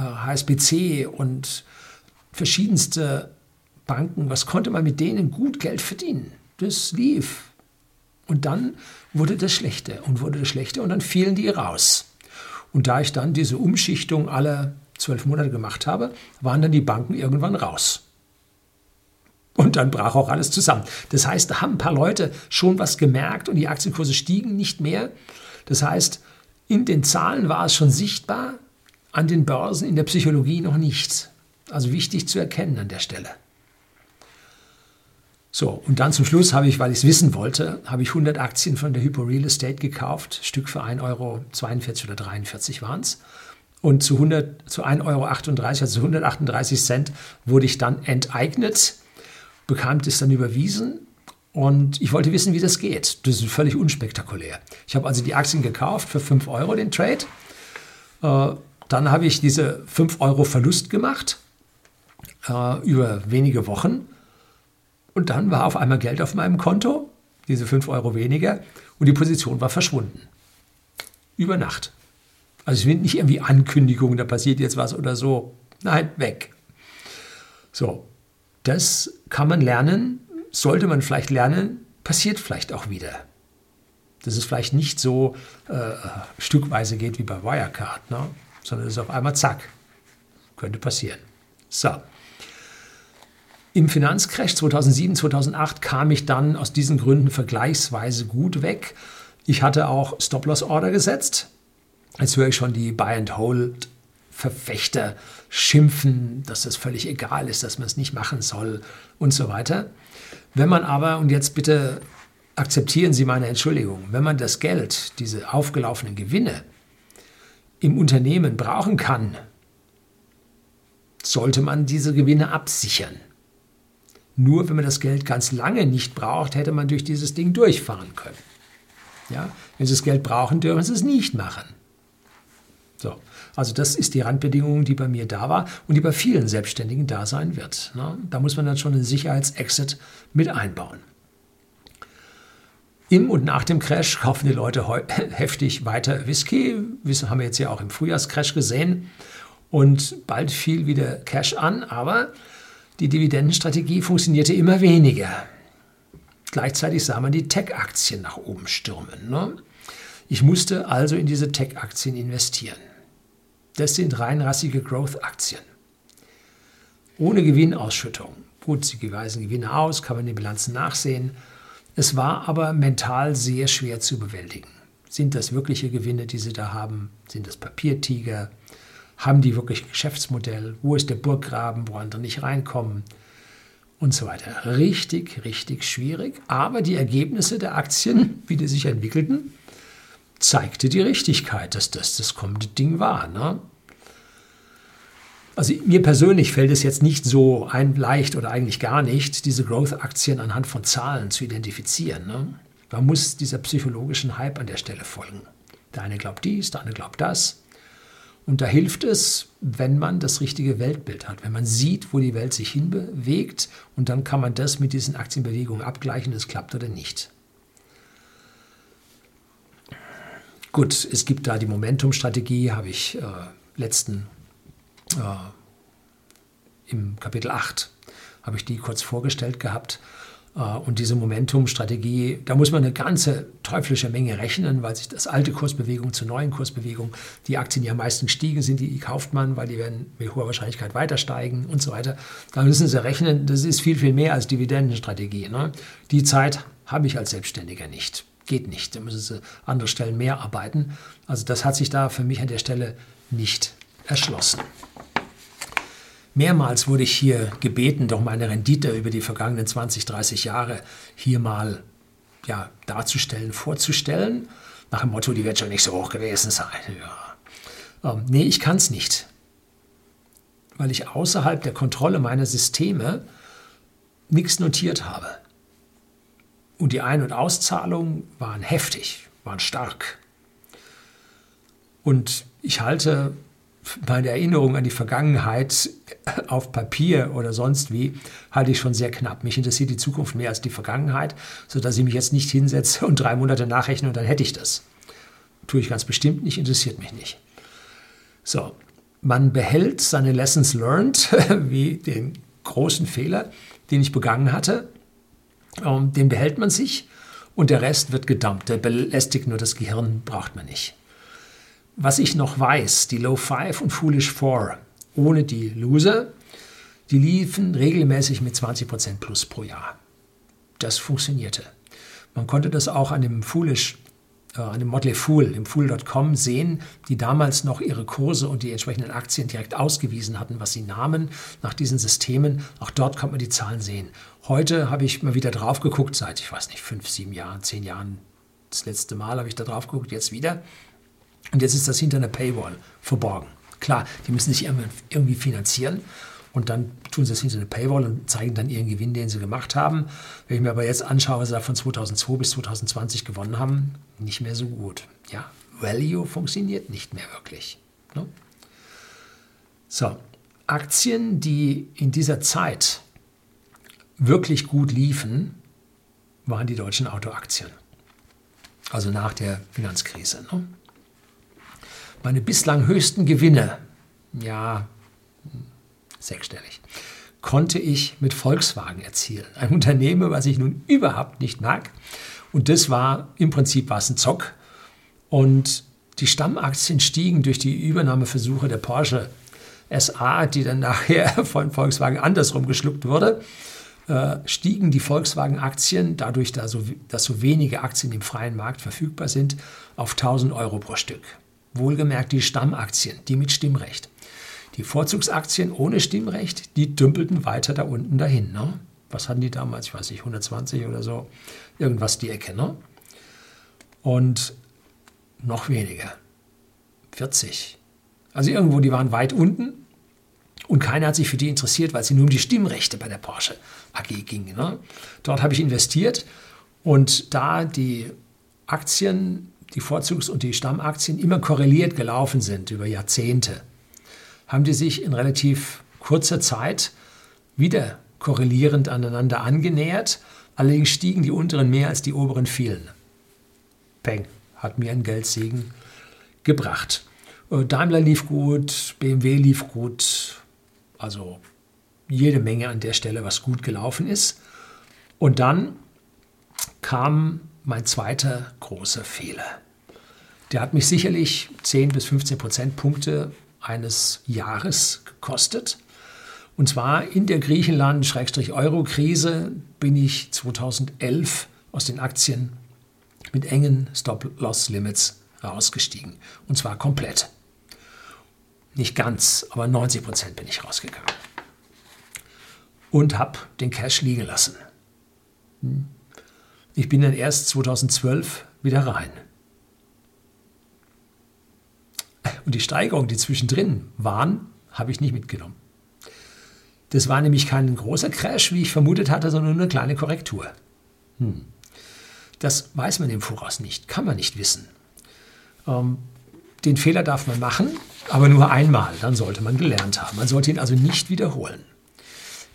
HSBC äh, und verschiedenste Banken, was konnte man mit denen gut Geld verdienen? Das lief. Und dann wurde das schlechter und wurde das schlechter und dann fielen die raus. Und da ich dann diese Umschichtung alle zwölf Monate gemacht habe, waren dann die Banken irgendwann raus. Und dann brach auch alles zusammen. Das heißt, da haben ein paar Leute schon was gemerkt und die Aktienkurse stiegen nicht mehr. Das heißt, in den Zahlen war es schon sichtbar, an den Börsen, in der Psychologie noch nicht. Also wichtig zu erkennen an der Stelle. So, und dann zum Schluss habe ich, weil ich es wissen wollte, habe ich 100 Aktien von der Hypo Real Estate gekauft, Stück für 1,42 Euro oder 43 waren es. Und zu, 100, zu 1,38 Euro, also zu 138 Cent, wurde ich dann enteignet, bekam das dann überwiesen und ich wollte wissen, wie das geht. Das ist völlig unspektakulär. Ich habe also die Aktien gekauft für 5 Euro, den Trade. Äh, dann habe ich diese 5 Euro Verlust gemacht äh, über wenige Wochen und dann war auf einmal Geld auf meinem Konto, diese 5 Euro weniger, und die Position war verschwunden. Über Nacht. Also es sind nicht irgendwie Ankündigungen, da passiert jetzt was oder so. Nein, weg. So, das kann man lernen, sollte man vielleicht lernen, passiert vielleicht auch wieder. Dass es vielleicht nicht so äh, stückweise geht wie bei Wirecard, ne? Sondern es ist auf einmal zack. Könnte passieren. So. Im Finanzcrash 2007, 2008 kam ich dann aus diesen Gründen vergleichsweise gut weg. Ich hatte auch Stop-Loss-Order gesetzt. Jetzt höre ich schon die Buy-and-Hold-Verfechter schimpfen, dass das völlig egal ist, dass man es nicht machen soll und so weiter. Wenn man aber, und jetzt bitte akzeptieren Sie meine Entschuldigung, wenn man das Geld, diese aufgelaufenen Gewinne im Unternehmen brauchen kann, sollte man diese Gewinne absichern. Nur wenn man das Geld ganz lange nicht braucht, hätte man durch dieses Ding durchfahren können. Ja? Wenn Sie das Geld brauchen, dürfen Sie es nicht machen. So. Also das ist die Randbedingung, die bei mir da war und die bei vielen Selbstständigen da sein wird. Da muss man dann schon einen Sicherheitsexit mit einbauen. Im und nach dem Crash kaufen die Leute [LAUGHS] heftig weiter Whisky. Das haben wir jetzt ja auch im Frühjahrscrash gesehen. Und bald fiel wieder Cash an, aber die Dividendenstrategie funktionierte immer weniger. Gleichzeitig sah man die Tech-Aktien nach oben stürmen. Ne? Ich musste also in diese Tech-Aktien investieren. Das sind reinrassige Growth-Aktien. Ohne Gewinnausschüttung. Gut, sie weisen Gewinne aus, kann man in den Bilanzen nachsehen. Es war aber mental sehr schwer zu bewältigen. Sind das wirkliche Gewinne, die sie da haben? Sind das Papiertiger? Haben die wirklich ein Geschäftsmodell? Wo ist der Burggraben, wo andere nicht reinkommen? Und so weiter. Richtig, richtig schwierig. Aber die Ergebnisse der Aktien, [LAUGHS] wie die sich entwickelten, zeigte die Richtigkeit, dass das das kommende Ding war. Ne? Also mir persönlich fällt es jetzt nicht so ein, leicht oder eigentlich gar nicht, diese Growth-Aktien anhand von Zahlen zu identifizieren. Ne? Man muss dieser psychologischen Hype an der Stelle folgen. Der eine glaubt dies, der andere glaubt das. Und da hilft es, wenn man das richtige Weltbild hat, wenn man sieht, wo die Welt sich hinbewegt und dann kann man das mit diesen Aktienbewegungen abgleichen, das klappt oder nicht. Gut, es gibt da die Momentum-Strategie, habe ich äh, letzten im Kapitel 8 habe ich die kurz vorgestellt gehabt. Äh, und diese Momentum-Strategie, da muss man eine ganze teuflische Menge rechnen, weil sich das alte Kursbewegung zur neuen Kursbewegung, die Aktien, die am meisten gestiegen sind, die kauft man, weil die werden mit hoher Wahrscheinlichkeit weiter steigen und so weiter. Da müssen Sie rechnen, das ist viel, viel mehr als Dividendenstrategie. Ne? Die Zeit habe ich als Selbstständiger nicht. Geht nicht. Da müssen Sie andere Stellen mehr arbeiten. Also das hat sich da für mich an der Stelle nicht erschlossen. Mehrmals wurde ich hier gebeten, doch meine Rendite über die vergangenen 20, 30 Jahre hier mal ja, darzustellen, vorzustellen. Nach dem Motto, die wird schon nicht so hoch gewesen sein. Ja. Ähm, nee, ich kann es nicht. Weil ich außerhalb der Kontrolle meiner Systeme nichts notiert habe. Und die Ein- und Auszahlungen waren heftig, waren stark. Und ich halte meine Erinnerung an die Vergangenheit auf Papier oder sonst wie, halte ich schon sehr knapp. Mich interessiert die Zukunft mehr als die Vergangenheit, sodass ich mich jetzt nicht hinsetze und drei Monate nachrechne und dann hätte ich das. Tue ich ganz bestimmt nicht, interessiert mich nicht. So, man behält seine Lessons learned, [LAUGHS] wie den großen Fehler, den ich begangen hatte. Ähm, den behält man sich und der Rest wird gedumpt. Der belästigt nur das Gehirn, braucht man nicht. Was ich noch weiß, die Low 5 und Foolish 4 ohne die Loser, die liefen regelmäßig mit 20% plus pro Jahr. Das funktionierte. Man konnte das auch an dem Foolish äh, an dem Motley Fool, im Fool.com sehen, die damals noch ihre Kurse und die entsprechenden Aktien direkt ausgewiesen hatten, was sie nahmen nach diesen Systemen. Auch dort kann man die Zahlen sehen. Heute habe ich mal wieder drauf geguckt, seit, ich weiß nicht, fünf, sieben Jahren, zehn Jahren. Das letzte Mal habe ich da drauf geguckt, jetzt wieder. Und jetzt ist das hinter einer Paywall verborgen. Klar, die müssen sich irgendwie finanzieren. Und dann tun sie es hinter eine Paywall und zeigen dann ihren Gewinn, den sie gemacht haben. Wenn ich mir aber jetzt anschaue, was sie da von 2002 bis 2020 gewonnen haben, nicht mehr so gut. Ja, Value funktioniert nicht mehr wirklich. Ne? So, Aktien, die in dieser Zeit wirklich gut liefen, waren die deutschen Autoaktien. Also nach der Finanzkrise. Ne? Meine bislang höchsten Gewinne, ja, sechsstellig, konnte ich mit Volkswagen erzielen. Ein Unternehmen, was ich nun überhaupt nicht mag. Und das war im Prinzip was ein Zock. Und die Stammaktien stiegen durch die Übernahmeversuche der Porsche SA, die dann nachher [LAUGHS] von Volkswagen andersrum geschluckt wurde, äh, stiegen die Volkswagen-Aktien, dadurch, dass so, dass so wenige Aktien im freien Markt verfügbar sind, auf 1000 Euro pro Stück. Wohlgemerkt die Stammaktien, die mit Stimmrecht. Die Vorzugsaktien ohne Stimmrecht, die dümpelten weiter da unten dahin. Ne? Was hatten die damals? Ich weiß nicht, 120 oder so. Irgendwas die Ecke. Ne? Und noch weniger. 40. Also irgendwo, die waren weit unten und keiner hat sich für die interessiert, weil sie nur um die Stimmrechte bei der Porsche AG ging. Ne? Dort habe ich investiert und da die Aktien, die Vorzugs- und die Stammaktien immer korreliert gelaufen sind über Jahrzehnte, haben die sich in relativ kurzer Zeit wieder korrelierend aneinander angenähert. Allerdings stiegen die unteren mehr als die oberen fielen. Peng, hat mir einen Geldsegen gebracht. Äh, Daimler lief gut, BMW lief gut, also jede Menge an der Stelle, was gut gelaufen ist. Und dann kam mein zweiter großer Fehler. Der hat mich sicherlich 10 bis 15 Prozentpunkte eines Jahres gekostet. Und zwar in der Griechenland-Euro-Krise bin ich 2011 aus den Aktien mit engen Stop-Loss-Limits rausgestiegen. Und zwar komplett. Nicht ganz, aber 90 Prozent bin ich rausgegangen. Und habe den Cash liegen lassen. Hm. Ich bin dann erst 2012 wieder rein. Und die Steigerungen, die zwischendrin waren, habe ich nicht mitgenommen. Das war nämlich kein großer Crash, wie ich vermutet hatte, sondern nur eine kleine Korrektur. Hm. Das weiß man im Voraus nicht, kann man nicht wissen. Ähm, den Fehler darf man machen, aber nur einmal, dann sollte man gelernt haben. Man sollte ihn also nicht wiederholen.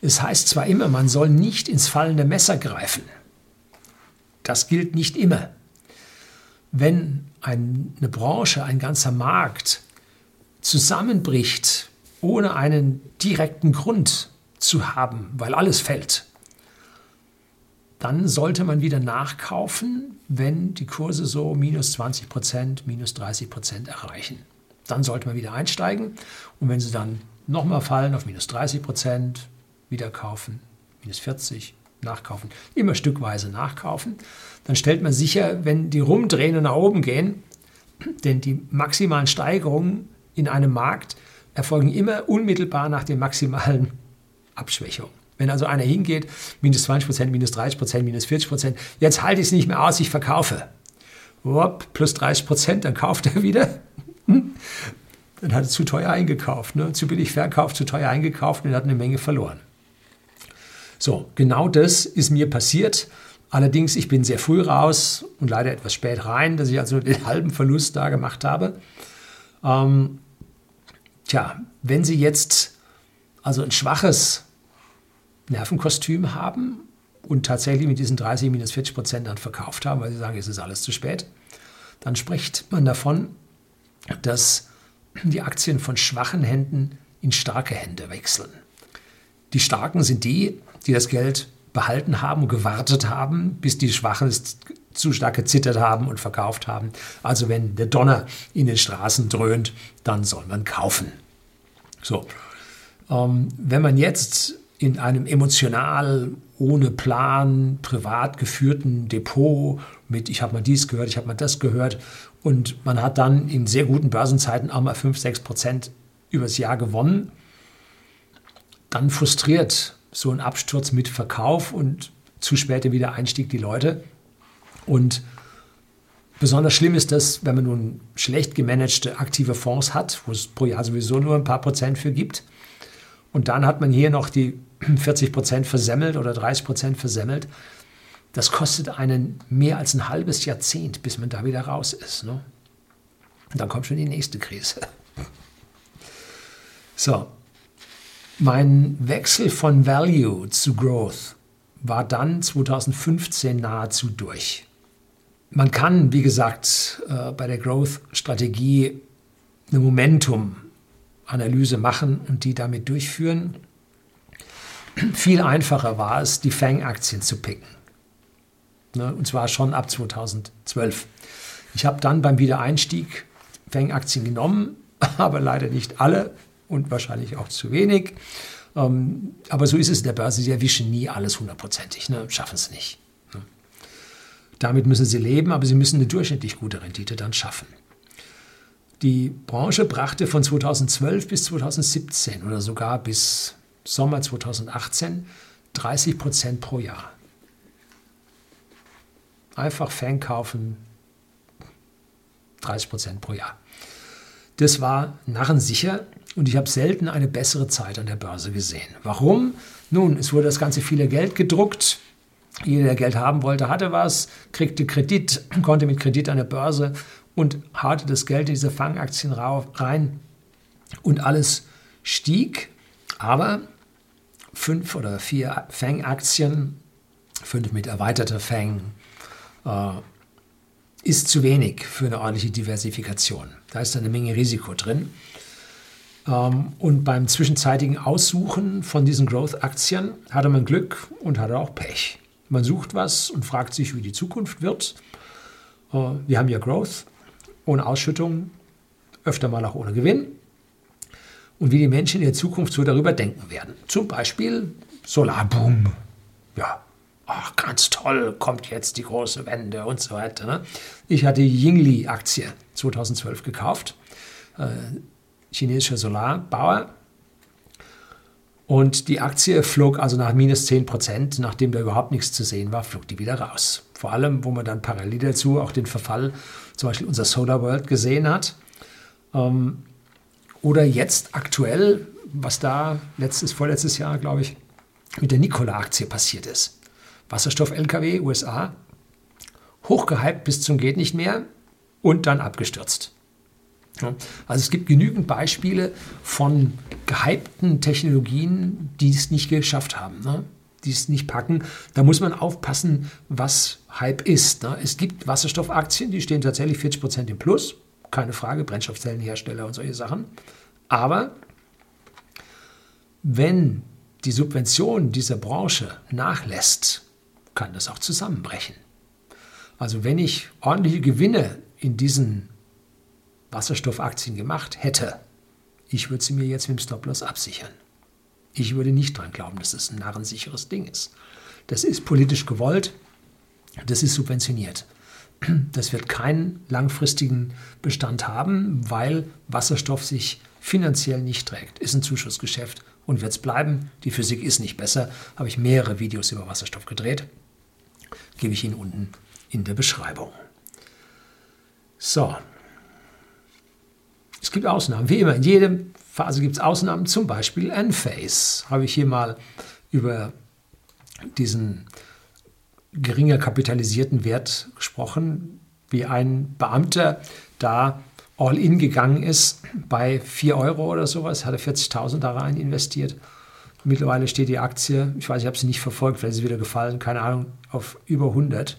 Es heißt zwar immer, man soll nicht ins fallende Messer greifen. Das gilt nicht immer wenn eine Branche, ein ganzer Markt zusammenbricht, ohne einen direkten Grund zu haben, weil alles fällt, dann sollte man wieder nachkaufen, wenn die Kurse so minus 20 Prozent, minus 30 Prozent erreichen. Dann sollte man wieder einsteigen und wenn sie dann nochmal fallen auf minus 30 Prozent, wieder kaufen, minus 40, nachkaufen, immer stückweise nachkaufen. Dann stellt man sicher, wenn die rumdrehen und nach oben gehen, denn die maximalen Steigerungen in einem Markt erfolgen immer unmittelbar nach den maximalen Abschwächungen. Wenn also einer hingeht, minus 20 Prozent, minus 30 Prozent, minus 40 Prozent, jetzt halte ich es nicht mehr aus, ich verkaufe. Wop, plus 30 Prozent, dann kauft er wieder. Dann hat er zu teuer eingekauft, ne? zu billig verkauft, zu teuer eingekauft und hat eine Menge verloren. So, genau das ist mir passiert. Allerdings, ich bin sehr früh raus und leider etwas spät rein, dass ich also den [LAUGHS] halben Verlust da gemacht habe. Ähm, tja, wenn Sie jetzt also ein schwaches Nervenkostüm haben und tatsächlich mit diesen 30 minus 40 Prozent dann verkauft haben, weil Sie sagen, es ist alles zu spät, dann spricht man davon, dass die Aktien von schwachen Händen in starke Hände wechseln. Die Starken sind die, die das Geld behalten haben und gewartet haben, bis die Schwachen es zu stark gezittert haben und verkauft haben. Also wenn der Donner in den Straßen dröhnt, dann soll man kaufen. So, ähm, wenn man jetzt in einem emotional, ohne Plan, privat geführten Depot mit, ich habe mal dies gehört, ich habe mal das gehört und man hat dann in sehr guten Börsenzeiten auch mal 5, 6 Prozent übers Jahr gewonnen, dann frustriert so ein Absturz mit Verkauf und zu später wieder Einstieg die Leute. Und besonders schlimm ist das, wenn man nun schlecht gemanagte aktive Fonds hat, wo es pro Jahr sowieso nur ein paar Prozent für gibt. Und dann hat man hier noch die [CLEARS THROAT] 40 Prozent versemmelt oder 30 Prozent versemmelt. Das kostet einen mehr als ein halbes Jahrzehnt, bis man da wieder raus ist. Ne? Und dann kommt schon die nächste Krise. [LAUGHS] So, mein Wechsel von Value zu Growth war dann 2015 nahezu durch. Man kann, wie gesagt, äh, bei der Growth-Strategie eine Momentum-Analyse machen und die damit durchführen. Viel einfacher war es, die Fang-Aktien zu picken. Ne, und zwar schon ab 2012. Ich habe dann beim Wiedereinstieg Fang-Aktien genommen, [LAUGHS] aber leider nicht alle, und wahrscheinlich auch zu wenig. Ähm, aber so ist es in der Börse. Sie erwischen nie alles hundertprozentig, ne? schaffen es nicht. Ne? Damit müssen sie leben, aber sie müssen eine durchschnittlich gute Rendite dann schaffen. Die Branche brachte von 2012 bis 2017 oder sogar bis Sommer 2018 30 Prozent pro Jahr. Einfach Fan kaufen, 30 Prozent pro Jahr. Das war narrensicher und ich habe selten eine bessere Zeit an der Börse gesehen. Warum? Nun, es wurde das ganze viele Geld gedruckt. Jeder, der Geld haben wollte, hatte was, kriegte Kredit, konnte mit Kredit an der Börse und haute das Geld in diese Fangaktien rein und alles stieg. Aber fünf oder vier Fang-Aktien, fünf mit erweiterter Fang, äh, ist zu wenig für eine ordentliche Diversifikation. Da ist eine Menge Risiko drin. Ähm, und beim zwischenzeitigen Aussuchen von diesen Growth-Aktien hatte man Glück und hatte auch Pech. Man sucht was und fragt sich, wie die Zukunft wird. Äh, wir haben ja Growth ohne Ausschüttung, öfter mal auch ohne Gewinn. Und wie die Menschen in der Zukunft so darüber denken werden. Zum Beispiel Solarboom. Ja, ach, ganz toll, kommt jetzt die große Wende und so weiter. Ne? Ich hatte Yingli-Aktie 2012 gekauft. Chinesischer Solarbauer. Und die Aktie flog also nach minus 10 Prozent, nachdem da überhaupt nichts zu sehen war, flog die wieder raus. Vor allem, wo man dann parallel dazu auch den Verfall, zum Beispiel unser Solar World gesehen hat. Ähm, oder jetzt aktuell, was da letztes, vorletztes Jahr, glaube ich, mit der Nikola-Aktie passiert ist. Wasserstoff-LKW, USA, hochgehypt bis zum geht nicht mehr und dann abgestürzt. Also es gibt genügend Beispiele von gehypten Technologien, die es nicht geschafft haben, ne? die es nicht packen. Da muss man aufpassen, was Hype ist. Ne? Es gibt Wasserstoffaktien, die stehen tatsächlich 40 Prozent im Plus, keine Frage, Brennstoffzellenhersteller und solche Sachen. Aber wenn die Subvention dieser Branche nachlässt, kann das auch zusammenbrechen. Also wenn ich ordentliche Gewinne in diesen Wasserstoffaktien gemacht hätte, ich würde sie mir jetzt mit dem Stop-Loss absichern. Ich würde nicht dran glauben, dass das ein narrensicheres Ding ist. Das ist politisch gewollt, das ist subventioniert. Das wird keinen langfristigen Bestand haben, weil Wasserstoff sich finanziell nicht trägt. Ist ein Zuschussgeschäft und wird es bleiben. Die Physik ist nicht besser. Habe ich mehrere Videos über Wasserstoff gedreht. Gebe ich Ihnen unten in der Beschreibung. So, gibt Ausnahmen, wie immer. In jeder Phase gibt es Ausnahmen, zum Beispiel Enphase. Habe ich hier mal über diesen geringer kapitalisierten Wert gesprochen, wie ein Beamter da all-in gegangen ist bei 4 Euro oder sowas, hat er 40.000 da rein investiert. Mittlerweile steht die Aktie, ich weiß, ich habe sie nicht verfolgt, vielleicht ist sie wieder gefallen, keine Ahnung, auf über 100.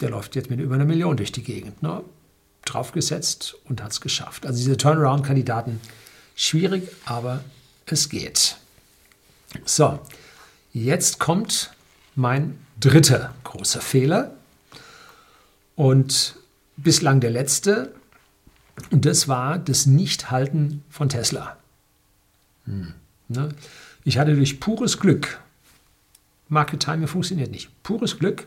Der läuft jetzt mit über einer Million durch die Gegend. Ne? Draufgesetzt und hat es geschafft. Also diese Turnaround-Kandidaten, schwierig, aber es geht. So, jetzt kommt mein dritter großer Fehler und bislang der letzte. Und das war das Nichthalten von Tesla. Hm, ne? Ich hatte durch pures Glück, Market Timing funktioniert nicht, pures Glück,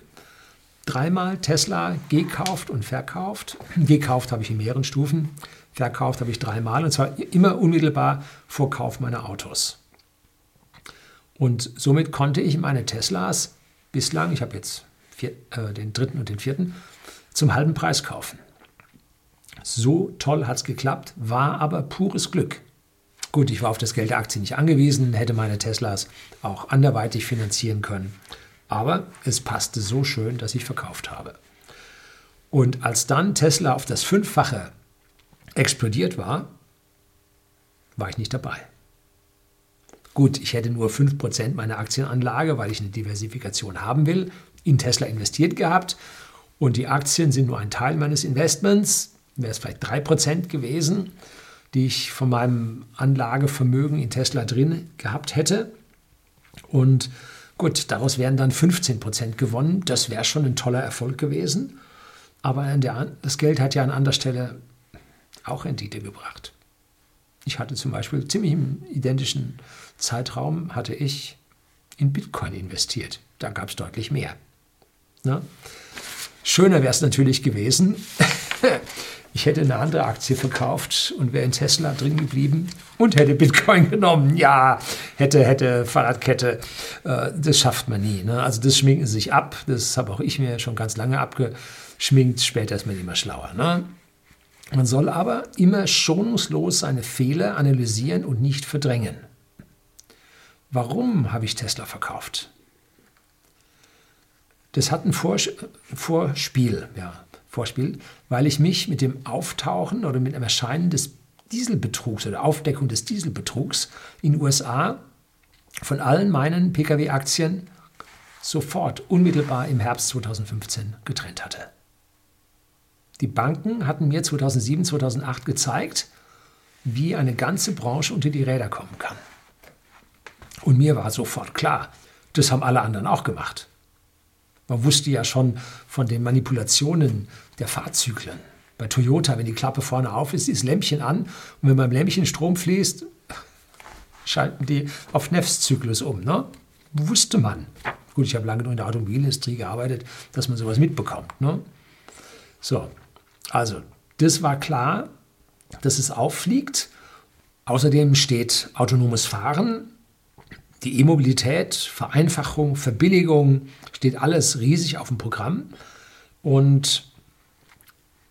dreimal Tesla gekauft und verkauft. Gekauft habe ich in mehreren Stufen, verkauft habe ich dreimal und zwar immer unmittelbar vor Kauf meiner Autos. Und somit konnte ich meine Teslas bislang, ich habe jetzt vier, äh, den dritten und den vierten, zum halben Preis kaufen. So toll hat es geklappt, war aber pures Glück. Gut, ich war auf das Geld der Aktie nicht angewiesen, hätte meine Teslas auch anderweitig finanzieren können. Aber es passte so schön, dass ich verkauft habe. Und als dann Tesla auf das Fünffache explodiert war, war ich nicht dabei. Gut, ich hätte nur 5% meiner Aktienanlage, weil ich eine Diversifikation haben will, in Tesla investiert gehabt. Und die Aktien sind nur ein Teil meines Investments. Wäre es vielleicht 3% gewesen, die ich von meinem Anlagevermögen in Tesla drin gehabt hätte. Und gut, daraus wären dann 15% gewonnen. Das wäre schon ein toller Erfolg gewesen. Aber der, das Geld hat ja an anderer Stelle auch Rendite gebracht. Ich hatte zum Beispiel ziemlich im identischen Zeitraum hatte ich in Bitcoin investiert. Da gab es deutlich mehr. Na? Schöner wäre es natürlich gewesen, [LAUGHS] ich hätte eine andere Aktie verkauft und wäre in Tesla drin geblieben und hätte Bitcoin [LAUGHS] genommen. Ja, hätte, hätte, Fahrradkette. Äh, das schafft man nie. Ne? Also das schminken sich ab. Das habe auch ich mir schon ganz lange abgeschminkt. Später ist man immer schlauer. Ne? Man soll aber immer schonungslos seine Fehler analysieren und nicht verdrängen. Warum habe ich Tesla verkauft? Das hat ein Vorspiel, ja, Vorspiel, weil ich mich mit dem Auftauchen oder mit dem Erscheinen des Dieselbetrugs oder Aufdeckung des Dieselbetrugs in den USA von allen meinen Pkw-Aktien sofort unmittelbar im Herbst 2015 getrennt hatte. Die Banken hatten mir 2007, 2008 gezeigt, wie eine ganze Branche unter die Räder kommen kann. Und mir war sofort klar, das haben alle anderen auch gemacht. Man wusste ja schon von den Manipulationen der Fahrzyklen. Bei Toyota, wenn die Klappe vorne auf ist, ist Lämpchen an und wenn beim Lämpchen Strom fließt, [LAUGHS] schalten die auf Nefs-Zyklus um. Ne? Wusste man. Gut, ich habe lange in der Automobilindustrie gearbeitet, dass man sowas mitbekommt. Ne? So, also, das war klar, dass es auffliegt. Außerdem steht autonomes Fahren die E-Mobilität, Vereinfachung, Verbilligung, steht alles riesig auf dem Programm. Und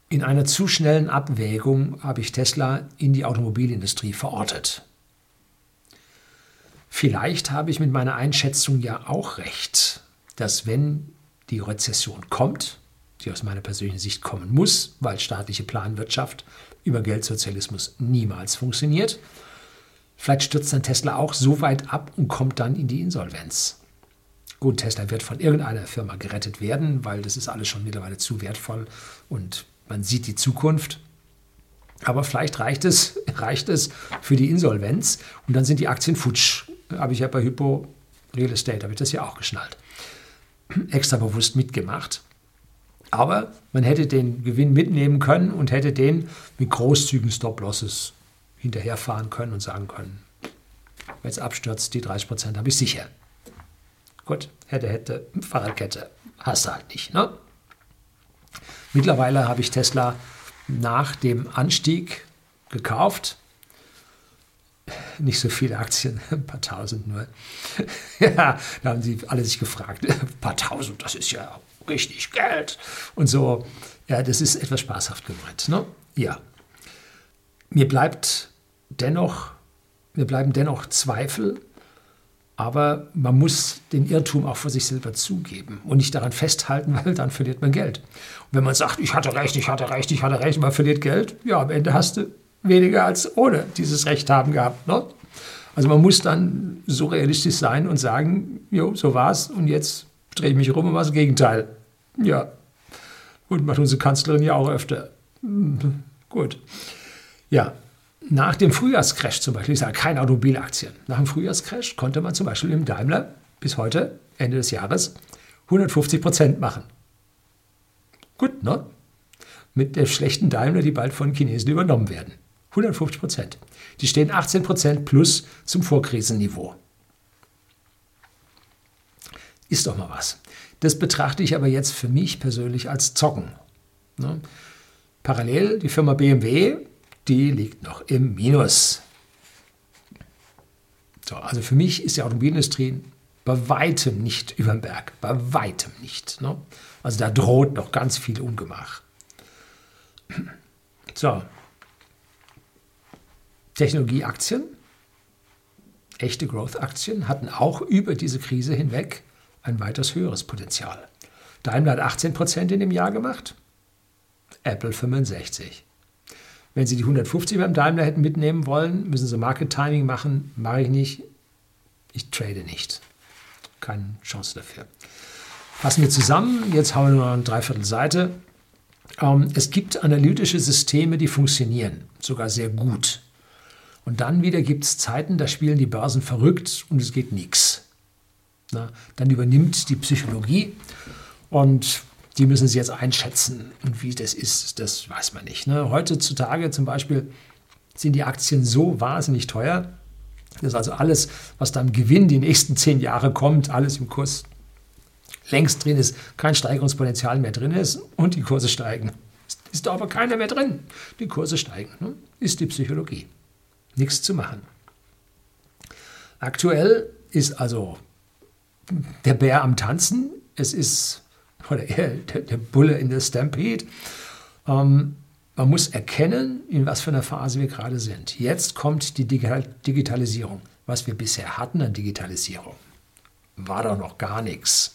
in einer zu schnellen Abwägung habe ich Tesla in die Automobilindustrie verortet. Vielleicht habe ich mit meiner Einschätzung ja auch recht, dass wenn die Rezession kommt, die aus meiner persönlichen Sicht kommen muss, weil staatliche Planwirtschaft über Geldsozialismus niemals funktioniert, Vielleicht stürzt dann Tesla auch so weit ab und kommt dann in die Insolvenz. Gut, Tesla wird von irgendeiner Firma gerettet werden, weil das ist alles schon mittlerweile zu wertvoll und man sieht die Zukunft. Aber vielleicht reicht es, [LAUGHS] reicht es für die Insolvenz und dann sind die Aktien futsch. Habe ich ja bei Hypo Real Estate, habe ich das ja auch geschnallt. [CLEARS THROAT] Extra bewusst mitgemacht. Aber man hätte den Gewinn mitnehmen können und hätte den mit großzügigen Stop-Losses hinterherfahren können und sagen können, wenn es abstürzt, die 30 Prozent habe ich sicher. Gut, hätte, hätte, Fahrradkette, hast du halt nicht. Ne? Mittlerweile habe ich Tesla nach dem Anstieg gekauft. Nicht so viele Aktien, [LAUGHS] ein paar tausend nur. [LAUGHS] ja, da haben sie alle sich gefragt, [LAUGHS] ein paar tausend, das ist ja richtig Geld. Und so, ja, das ist etwas spaßhaft gemeint. Ne? Ja, mir bleibt dennoch, mir bleiben dennoch Zweifel, Aber man muss den Irrtum auch vor sich selber zugeben und nicht daran festhalten, [LAUGHS] weil dann verliert man Geld. Und wenn man sagt, ich hatte recht, ich hatte recht, ich hatte recht, man verliert Geld, ja, am Ende hast du weniger als ohne dieses Recht haben gehabt. Ne? Also man muss dann so realistisch sein und sagen, jo, so war's und jetzt drehe ich mich rum und mache das Gegenteil. Ja, und macht unsere Kanzlerin ja auch öfter. Hm, gut. Ja, nach dem Frühjahrscrash zum Beispiel, ich sage keine Automobilaktien, nach dem Frühjahrscrash konnte man zum Beispiel im Daimler bis heute, Ende des Jahres, 150 Prozent machen. Gut, ne? Mit der schlechten Daimler, die bald von Chinesen übernommen werden. 150 Prozent. Die stehen 18 Prozent plus zum Vorkrisenniveau. Ist doch mal was. Das betrachte ich aber jetzt für mich persönlich als Zocken. Ne? Parallel die Firma BMW, die liegt noch im Minus. So, also für mich ist die Automobilindustrie bei weitem nicht über den Berg. Bei weitem nicht. Ne? Also da droht noch ganz viel Ungemach. [CLEARS THROAT] So. Technologieaktien, echte Growth-Aktien hatten auch über diese Krise hinweg ein weitaus höheres Potenzial. Daimler hat 18 Prozent in dem Jahr gemacht, Apple 65. Wenn Sie die 150 beim Daimler hätten mitnehmen wollen, müssen Sie Market Timing machen. Mache ich nicht. Ich trade nicht. Keine Chance dafür. Fassen wir zusammen. Jetzt haben wir nur noch eine Dreiviertelseite. Ähm, es gibt analytische Systeme, die funktionieren, sogar sehr gut. Und dann wieder gibt es Zeiten, da spielen die Börsen verrückt und es geht nichts. Dann übernimmt die Psychologie und die müssen sie jetzt einschätzen. Und wie das ist, das weiß man nicht. Ne? Heutzutage zum Beispiel sind die Aktien so wahnsinnig teuer, dass also alles, was da im Gewinn die nächsten zehn Jahre kommt, alles im Kurs längst drin ist, kein Steigerungspotenzial mehr drin ist und die Kurse steigen. Ist da aber keiner mehr drin. Die Kurse steigen. Ne? Ist die Psychologie. Nichts zu machen. Aktuell ist also der Bär am Tanzen. Es ist, oder eher der, der Bulle in der Stampede. Ähm, man muss erkennen, in was für einer Phase wir gerade sind. Jetzt kommt die Digitalisierung. Was wir bisher hatten an Digitalisierung, war doch noch gar nichts.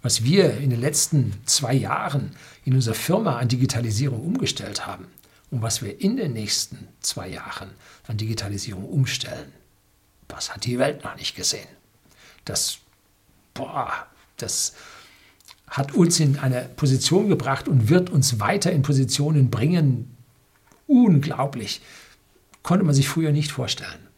Was wir in den letzten zwei Jahren in unserer Firma an Digitalisierung umgestellt haben und was wir in den nächsten zwei Jahren an Digitalisierung umstellen, was hat die Welt noch nicht gesehen. Das boah, das hat uns in eine Position gebracht und wird uns weiter in Positionen bringen. Unglaublich. Konnte man sich früher nicht vorstellen.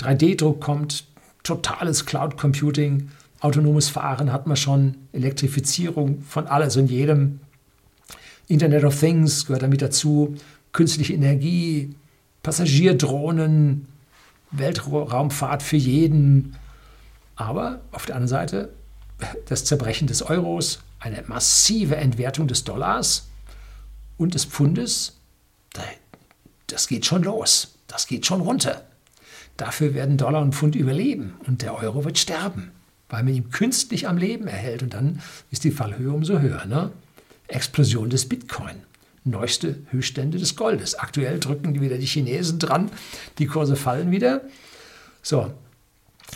3D-Druck kommt, totales Cloud Computing, autonomes Fahren hat man schon, Elektrifizierung von alles und jedem. Internet of Things gehört damit dazu, künstliche Energie, Passagierdrohnen, Weltraumfahrt für jeden, aber auf der anderen Seite das Zerbrechen des Euros, eine massive Entwertung des Dollars und des Pfundes, das geht schon los, das geht schon runter. Dafür werden Dollar und Pfund überleben und der Euro wird sterben, weil man ihn künstlich am Leben erhält und dann ist die Fallhöhe umso höher. Ne? Explosion des Bitcoin, neueste Höchststände des Goldes. Aktuell drücken wieder die Chinesen dran, die Kurse fallen wieder. So,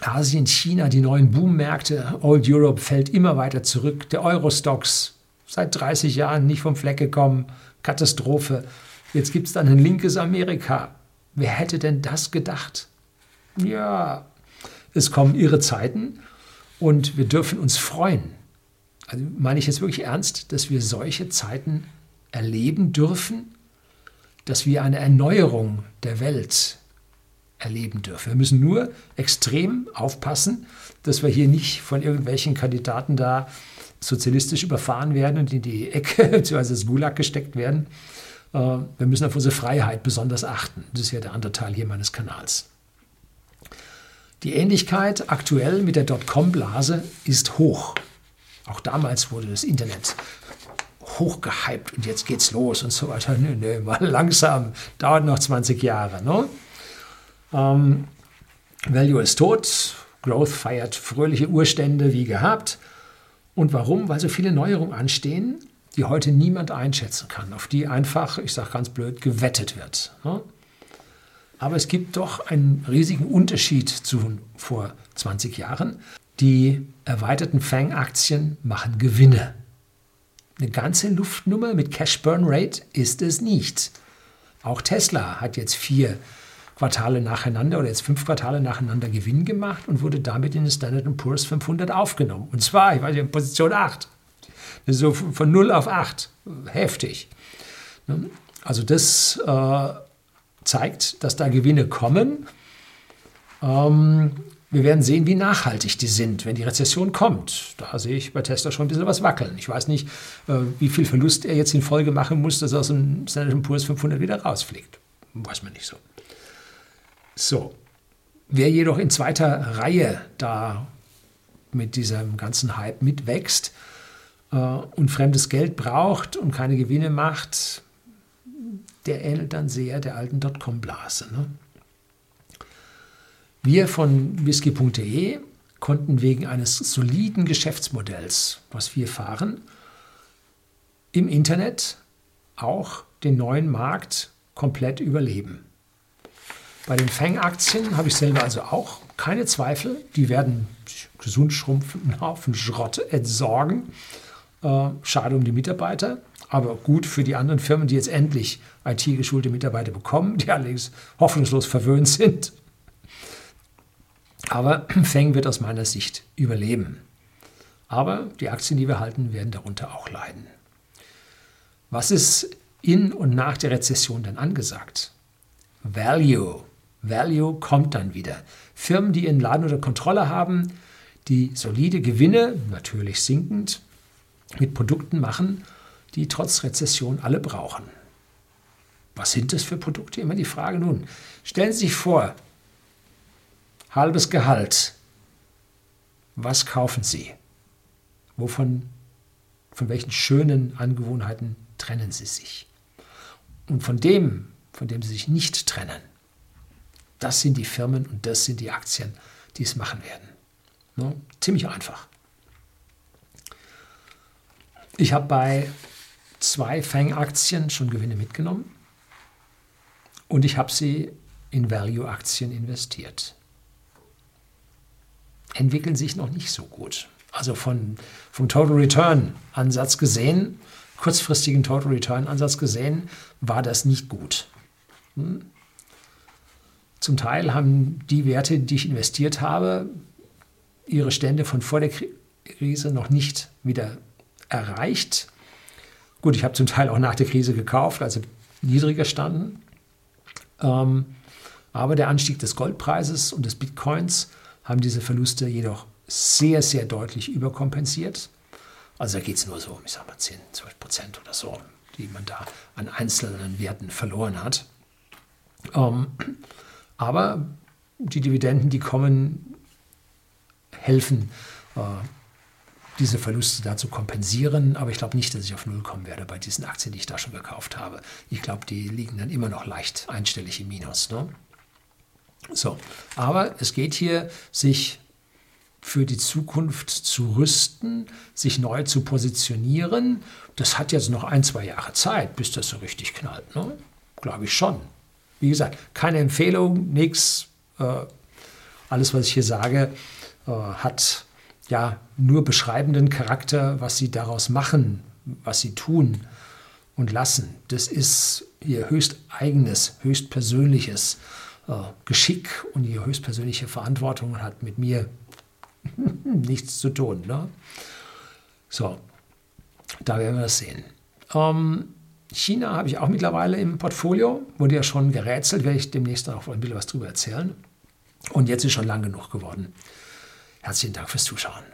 Asien, China, die neuen Boommärkte, Old Europe fällt immer weiter zurück. Der Eurostox seit 30 Jahren nicht vom Fleck gekommen. Katastrophe. Jetzt gibt es dann ein linkes Amerika. Wer hätte denn das gedacht? Ja, es kommen irre Zeiten und wir dürfen uns freuen. Also meine ich jetzt wirklich ernst, dass wir solche Zeiten erleben dürfen, dass wir eine Erneuerung der Welt erleben dürfen. Wir müssen nur extrem aufpassen, dass wir hier nicht von irgendwelchen Kandidaten da sozialistisch überfahren werden und in die Ecke [LAUGHS] bzw. das Gulag gesteckt werden. Äh, wir müssen auf unsere Freiheit besonders achten. Das ist ja der andere Teil hier meines Kanals. Die Ähnlichkeit aktuell mit der Dotcom-Blase ist hoch. Auch damals wurde das Internet hochgehypt und jetzt geht's los und so weiter. Nö, nö, mal [LAUGHS] langsam, dauert noch 20 Jahre. Ne? Ähm, Value ist tot, Growth feiert fröhliche Urstände wie gehabt. Und warum? Weil so viele Neuerungen anstehen, die heute niemand einschätzen kann, auf die einfach, ich sage ganz blöd, gewettet wird. Aber es gibt doch einen riesigen Unterschied zu vor 20 Jahren. Die erweiterten Fang-Aktien machen Gewinne. Eine ganze Luftnummer mit Cash Burn Rate ist es nicht. Auch Tesla hat jetzt vier Quartale nacheinander oder jetzt fünf Quartale nacheinander Gewinn gemacht und wurde damit in den Standard Poor's 500 aufgenommen. Und zwar, ich weiß nicht, in Position 8. So von 0 auf 8. Heftig. Also das äh, zeigt, dass da Gewinne kommen. Ähm, wir werden sehen, wie nachhaltig die sind, wenn die Rezession kommt. Da sehe ich bei Tesla schon ein bisschen was wackeln. Ich weiß nicht, äh, wie viel Verlust er jetzt in Folge machen muss, dass er aus dem Standard Poor's 500 wieder rausfliegt. Weiß man nicht so. So, wer jedoch in zweiter Reihe da mit diesem ganzen Hype mitwächst äh, und fremdes Geld braucht und keine Gewinne macht, der ähnelt dann sehr der alten Dotcom-Blase. Ne? Wir von whisky.de konnten wegen eines soliden Geschäftsmodells, was wir fahren, im Internet auch den neuen Markt komplett überleben. Bei den Fang-Aktien habe ich selber also auch keine Zweifel. Die werden gesund schrumpfenden [LAUGHS] Haufen Schrott entsorgen. Äh, schade um die Mitarbeiter, aber gut für die anderen Firmen, die jetzt endlich IT-geschulte Mitarbeiter bekommen, die allerdings hoffnungslos verwöhnt sind. Aber [CLEARS THROAT] Feng wird aus meiner Sicht überleben. Aber die Aktien, die wir halten, werden darunter auch leiden. Was ist in und nach der Rezession denn angesagt? Value. Value kommt dann wieder. Firmen, die ihren Laden unter Kontrolle haben, die solide Gewinne, natürlich sinkend, mit Produkten machen, die trotz Rezession alle brauchen. Was sind das für Produkte? Immer die Frage nun. Stellen Sie sich vor, halbes Gehalt. Was kaufen Sie? Wovon, von welchen schönen Angewohnheiten trennen Sie sich? Und von dem, von dem Sie sich nicht trennen, das sind die Firmen und das sind die Aktien, die es machen werden. Ne? Ziemlich einfach. Ich habe bei zwei Fang-Aktien schon Gewinne mitgenommen und ich habe sie in Value-Aktien investiert. Entwickeln sich noch nicht so gut. Also von, vom Total Return Ansatz gesehen, kurzfristigen Total Return Ansatz gesehen, war das nicht gut. Hm? Zum Teil haben die Werte, die ich investiert habe, ihre Stände von vor der Krise noch nicht wieder erreicht. Gut, ich habe zum Teil auch nach der Krise gekauft, also niedriger standen. Ähm, aber der Anstieg des Goldpreises und des Bitcoins haben diese Verluste jedoch sehr, sehr deutlich überkompensiert. Also da geht es nur so, ich sag mal 10, 12 Prozent oder so, die man da an einzelnen Werten verloren hat. Ähm, aber die Dividenden, die kommen, helfen, äh, diese Verluste da zu kompensieren. Aber ich glaube nicht, dass ich auf Null kommen werde bei diesen Aktien, die ich da schon gekauft habe. Ich glaube, die liegen dann immer noch leicht einstellig im Minus. Ne? So, aber es geht hier, sich für die Zukunft zu rüsten, sich neu zu positionieren. Das hat jetzt noch ein, zwei Jahre Zeit, bis das so richtig knallt. Ne? Glaube ich schon. Wie gesagt, keine Empfehlung, nichts. Äh, alles, was ich hier sage, äh, hat ja nur beschreibenden Charakter, was sie daraus machen, was sie tun und lassen. Das ist ihr höchst eigenes, höchst persönliches äh, Geschick und ihre höchstpersönliche Verantwortung hat mit mir [LAUGHS] nichts zu tun. Ne? So, da werden wir das sehen. Ähm, China habe ich auch mittlerweile im Portfolio, wurde ja schon gerätselt, werde ich demnächst auch ein bisschen was drüber erzählen. Und jetzt ist schon lang genug geworden. Herzlichen Dank fürs Zuschauen.